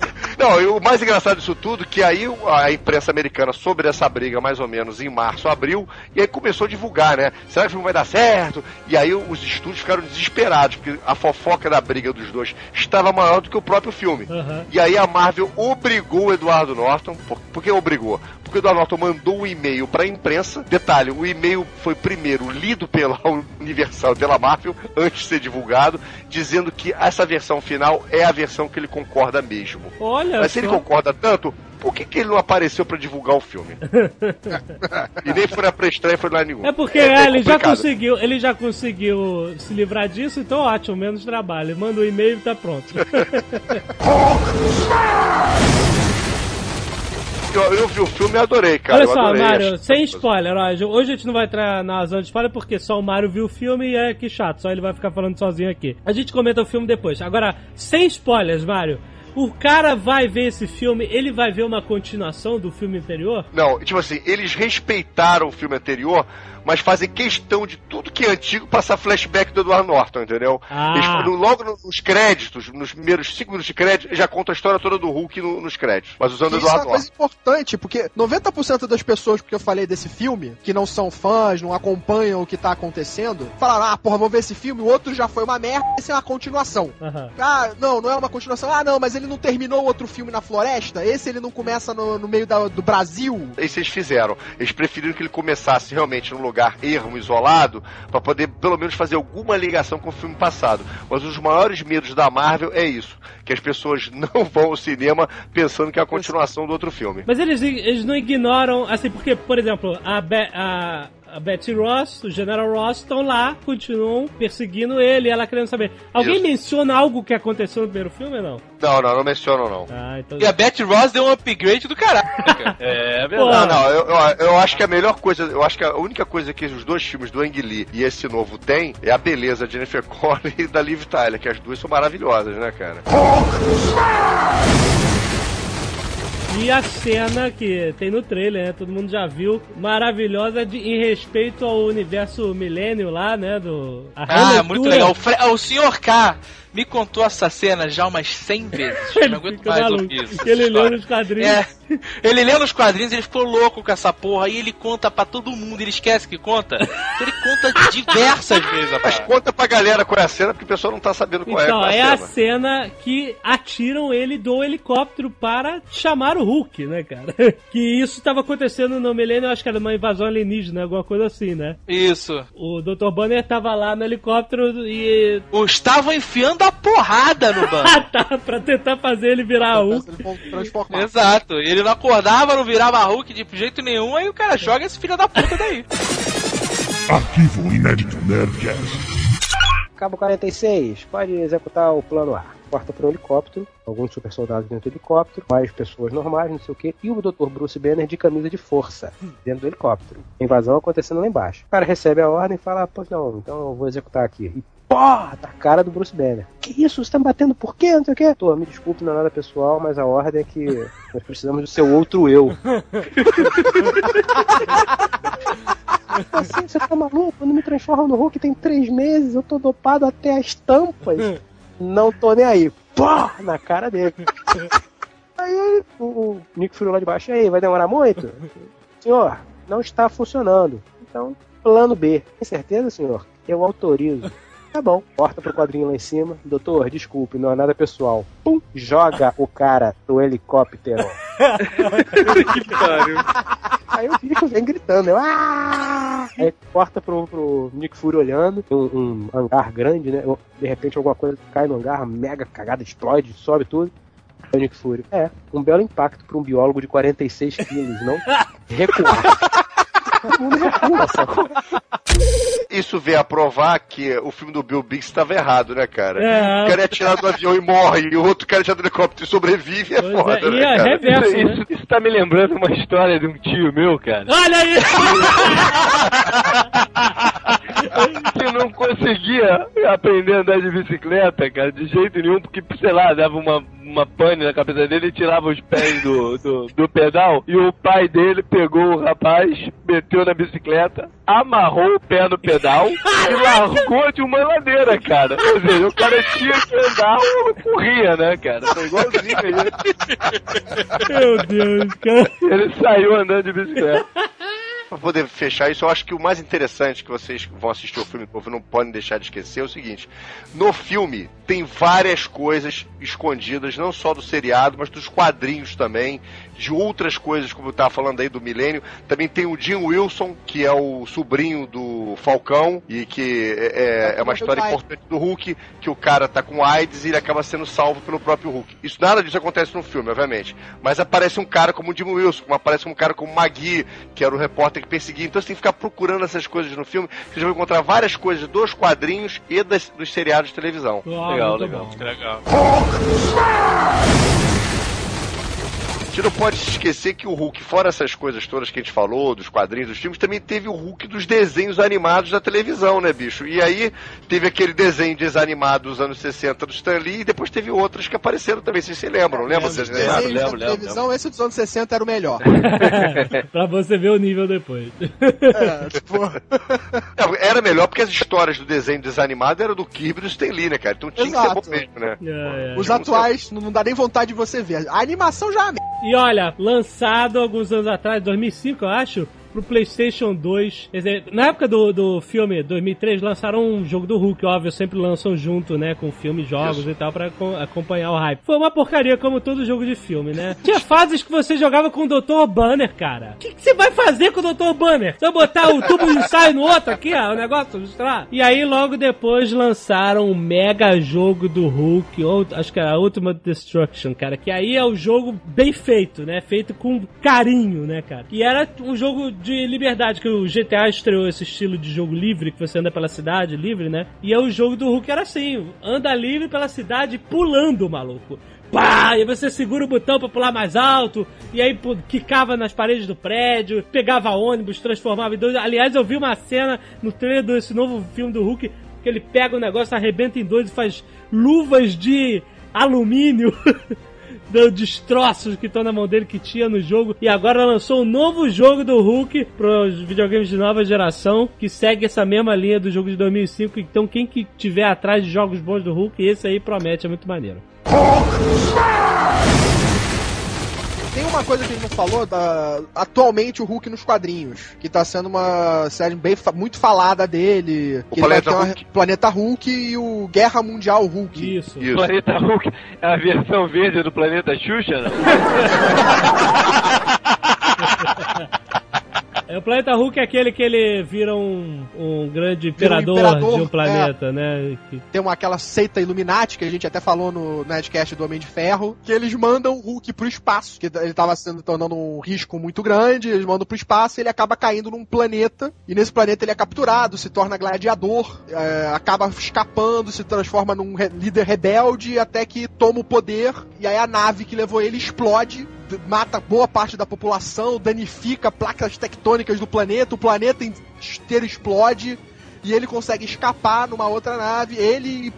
Não, e o mais engraçado disso tudo que aí a imprensa americana sobre essa briga mais ou menos em março, abril, e aí começou a divulgar, né? Será que o filme vai dar certo? E aí os estúdios ficaram desesperados, porque a fofoca da briga dos dois estava maior do que o próprio filme. Aham. E aí a Marvel obrigou o Eduardo Norton. Por, por que obrigou? Porque o Eduardo Norton mandou um e-mail pra imprensa. Detalhe, o e-mail foi primeiro lido pela Universal, pela Marvel, antes de ser divulgado, dizendo que essa versão final é a versão que ele concorda mesmo. Olha Mas se ele concorda tanto, por que, que ele não apareceu pra divulgar o filme? e nem foi na pré-estreia, foi lá nenhum. É porque é, é, ele já conseguiu, ele já conseguiu se livrar disso, então ótimo, menos trabalho. Manda o e-mail e tá pronto. Eu, eu vi o filme e adorei, cara. Olha só, adorei. Mário, sem spoiler, ó, hoje a gente não vai entrar na zona de spoiler porque só o Mário viu o filme e é que chato, só ele vai ficar falando sozinho aqui. A gente comenta o filme depois. Agora, sem spoilers, Mário, o cara vai ver esse filme, ele vai ver uma continuação do filme anterior? Não, tipo assim, eles respeitaram o filme anterior, mas fazem questão de tudo que é antigo passar flashback do Edward Norton, entendeu? Ah. Eles, no- logo no- nos créditos, nos primeiros cinco minutos de crédito, já conta a história toda do Hulk no- nos créditos, mas usando o Isso é uma coisa importante, porque 90% das pessoas que eu falei desse filme, que não são fãs, não acompanham o que tá acontecendo, falaram, ah, porra, vamos ver esse filme, o outro já foi uma merda, esse é uma continuação. Aham. Ah, não, não é uma continuação. Ah, não, mas ele não terminou o outro filme na floresta? Esse ele não começa no, no meio da- do Brasil? Isso eles fizeram. Eles preferiram que ele começasse realmente num lugar ermo, isolado, pra poder pelo menos fazer alguma ligação com o filme passado. Mas os maiores medos da Marvel é isso: que as pessoas não vão ao cinema pensando que é a continuação do outro filme. Mas eles, eles não ignoram, assim, porque, por exemplo, a, Be- a, a Betty Ross, o General Ross, estão lá, continuam perseguindo ele, ela querendo saber. Alguém Isso. menciona algo que aconteceu no primeiro filme ou não? Não, não, não mencionam não. Ah, então. E a Betty Ross deu um upgrade do caralho. cara. É Pô, verdade. Não, não, eu, eu, eu acho que a melhor coisa, eu acho que a única coisa que os dois filmes do Ang Lee e esse novo tem é a beleza de Jennifer Connelly e da Liv Tyler, que as duas são maravilhosas, né, cara? E a cena que tem no trailer, né? Todo mundo já viu. Maravilhosa de, em respeito ao universo milênio lá, né? Do, Ah, muito legal. O, Fre- o Sr. K me contou essa cena já umas 100 vezes. Ele não aguento mais maluco. ouvir isso. Ele leu nos quadrinhos. É, ele leu nos quadrinhos, ele ficou louco com essa porra, aí ele conta pra todo mundo, ele esquece que conta. Então ele conta diversas vezes a Mas conta pra galera qual é a cena, porque o pessoal não tá sabendo qual Então, é, é a cena. cena que atiram ele do helicóptero para chamar o Hulk, né, cara? Que isso estava acontecendo no milênio, acho que era uma invasão alienígena, alguma coisa assim, né? Isso. O Dr. Banner tava lá no helicóptero e. O estavam enfiando a porrada no banco. Ah, tá, pra tentar fazer ele virar Hulk. Exato. Ele não acordava, não virava Hulk de jeito nenhum, aí o cara joga esse filho da puta daí. Arquivo inédito Nerdcast. Cabo 46, pode executar o plano A. Corta para um helicóptero, alguns super soldados dentro do helicóptero, mais pessoas normais, não sei o que, e o Dr. Bruce Banner de camisa de força dentro do helicóptero. A invasão acontecendo lá embaixo. O cara recebe a ordem e fala: ah, pois não, então eu vou executar aqui. E porra, na cara do Bruce Banner. Que isso? Você tá me batendo por quê? Não sei o quê. Tô, me desculpe, não é nada pessoal, mas a ordem é que nós precisamos do seu outro eu. Assim, você tá maluco? Quando me transforma no Hulk tem três meses, eu tô dopado até as tampas. Não tô nem aí. Pá! Na cara dele. Aí o, o Nick Fury lá de baixo, aí, vai demorar muito? Senhor, não está funcionando. Então, plano B. Tem certeza, senhor? Eu autorizo. Tá bom. Corta pro quadrinho lá em cima. Doutor, desculpe, não é nada pessoal. Pum! Joga o cara do helicóptero. que pariu. Aí o bicho vem gritando, eu, "Ah!" Aí corta pro, pro Nick Fury olhando, um, um hangar grande, né? De repente alguma coisa cai no hangar, mega cagada, explode, sobe tudo. Aí o Nick Fury, é, um belo impacto pra um biólogo de 46 quilos, não? Recuar. Todo mundo recua, sacou? Isso veio a provar que o filme do Bill Biggs estava errado, né, cara? É. O cara é tirado do avião e morre, e o outro cara é tirado do helicóptero e sobrevive, é Pois foda, é, e né, é cara? reverso, né? Isso, isso tá me lembrando uma história de um tio meu, cara. Olha aí! que não conseguia aprender a andar de bicicleta, cara, de jeito nenhum, porque, sei lá, dava uma, uma pane na cabeça dele e tirava os pés do, do, do pedal. E o pai dele pegou o rapaz, meteu na bicicleta, amarrou o pé no pedal e largou de uma ladeira, cara. Ou seja, o cara tinha que andar ou corria, né, cara? Foi igualzinho ele, Meu Deus, cara. ele saiu andando de bicicleta. Pra poder fechar isso, eu acho que o mais interessante que vocês vão assistir o filme novo e não podem deixar de esquecer é o seguinte: no filme tem várias coisas escondidas, não só do seriado, mas dos quadrinhos também, de outras coisas, como eu tava falando aí do Milênio. Também tem o Jim Wilson, que é o sobrinho do Falcão, e que é, é uma história importante do Hulk, que o cara tá com AIDS e ele acaba sendo salvo pelo próprio Hulk. Isso nada disso acontece no filme, obviamente. Mas aparece um cara como o Jim Wilson, como aparece um cara como o Magui, que era o repórter que perseguia. Então você tem que ficar procurando essas coisas no filme. Você vai encontrar várias coisas dos quadrinhos e das- dos seriados de televisão. Legal, legal. Legal. A gente não pode se esquecer que o Hulk, fora essas coisas todas que a gente falou, dos quadrinhos, dos filmes, também teve o Hulk dos desenhos animados da televisão, né, bicho? E aí teve aquele desenho desanimado dos anos 60 do Stan Lee e depois teve outros que apareceram também, vocês se lembram? Lembra? Vocês lembram? Da lembro, lembro, televisão, esse dos anos 60 era o melhor. pra você ver o nível depois. É, tipo, Não, Era melhor porque as histórias do desenho desanimado eram do Kirby e do Stan Lee, né, cara? Então tinha que Exato. ser bom mesmo, né? É, é. os atuais não dá nem vontade de você ver. A animação já é. E olha, lançado alguns anos atrás, 2005 eu acho, pro PlayStation 2. Quer dizer, na época do, do filme 2003, lançaram um jogo do Hulk, óbvio, sempre lançam junto, né, com filme, jogos e tal, pra acom- acompanhar o hype. Foi uma porcaria, como todo jogo de filme, né? Tinha fases que você jogava com o Dr. Banner, cara. O que, que você vai fazer com o Dr. Banner? Você vai botar o tubo de ensaio no outro aqui, ó, o negócio, mostrar? E aí, logo depois, lançaram um mega jogo do Hulk, ou acho que era Ultimate Destruction, cara, que aí é o jogo bem feito, né? Feito com carinho, né, cara? E era um jogo de liberdade, que o GTA estreou esse estilo de jogo livre, que você anda pela cidade livre, né? E é o jogo do Hulk era assim, anda livre pela cidade pulando, maluco. Pá! E você segura o botão pra pular mais alto, e aí pô, quicava nas paredes do prédio, pegava ônibus, transformava em dois. Aliás, eu vi uma cena no trailer desse novo filme do Hulk, que ele pega o negócio, arrebenta em dois e faz luvas de alumínio destroços que estão na mão dele que tinha no jogo. E agora lançou um novo jogo do Hulk pros videogames de nova geração que segue essa mesma linha do jogo de 2005. Então quem que tiver atrás de jogos bons do Hulk, esse aí promete, é muito maneiro. Tem uma coisa que a gente não falou, da, atualmente o Hulk nos quadrinhos, que tá sendo uma série bem, muito falada dele. O que ele vai Planeta ter uma- Hulk. Planeta Hulk e o Guerra Mundial Hulk. Isso. Isso. Planeta Hulk é a versão verde do planeta Xuxa, não? É, o planeta Hulk é aquele que ele vira um, um grande imperador, imperador, de um planeta, né? Que- Tem uma, aquela seita Illuminati que a gente até falou no Nerdcast do Homem de Ferro, que eles mandam o Hulk pro espaço, que ele tava sendo tornando um risco muito grande, eles mandam pro espaço e ele acaba caindo num planeta, e nesse planeta ele é capturado, se torna gladiador, é, acaba escapando, se transforma num re- líder rebelde, até que toma o poder, e aí a nave que levou ele explode, mata boa parte da população, danifica placas tectônicas do planeta, o planeta inteiro explode, e ele consegue escapar numa outra nave, ele e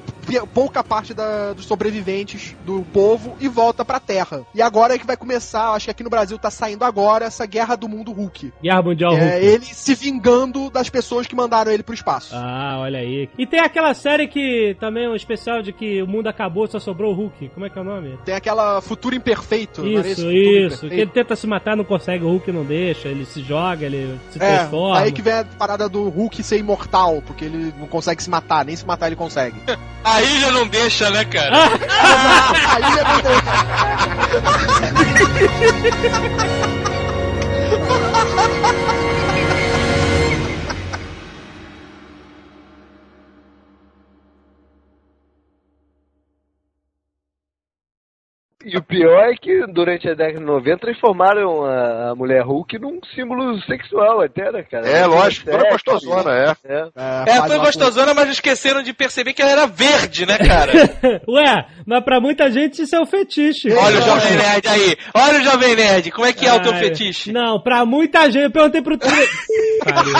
pouca parte da- dos sobreviventes do povo e volta pra Terra. E agora é que vai começar, acho que aqui no Brasil tá saindo agora essa Guerra do Mundo Hulk. Guerra Mundial É Hulk. ele se vingando das pessoas que mandaram ele pro espaço. Ah, olha aí. E tem aquela série que também é um especial de que o mundo acabou, só sobrou o Hulk. Como é que é o nome? Tem aquela Futuro Imperfeito. era Isso, Futuro isso. Imperfeito? Que ele tenta se matar, não consegue, o Hulk não deixa, ele se joga, ele se É, transforma. aí que vem a parada do Hulk ser imortal, porque ele não consegue se matar, nem se matar ele consegue. Aí já não deixa, né, cara? aí é meu Deus. E o pior é que durante a década de 90 transformaram a, a mulher Hulk num símbolo sexual até, né, cara? É, lógico, toda Sexo, gostosona, é. É. É, faz foi gostosona, mas esqueceram de perceber que ela era verde, né, cara? Ué, mas pra muita gente isso é um fetiche. Olha o Jovem Nerd aí. Olha o Jovem Nerd. Como é que é o teu fetiche? Não, pra muita gente. Eu perguntei pro. Pariu.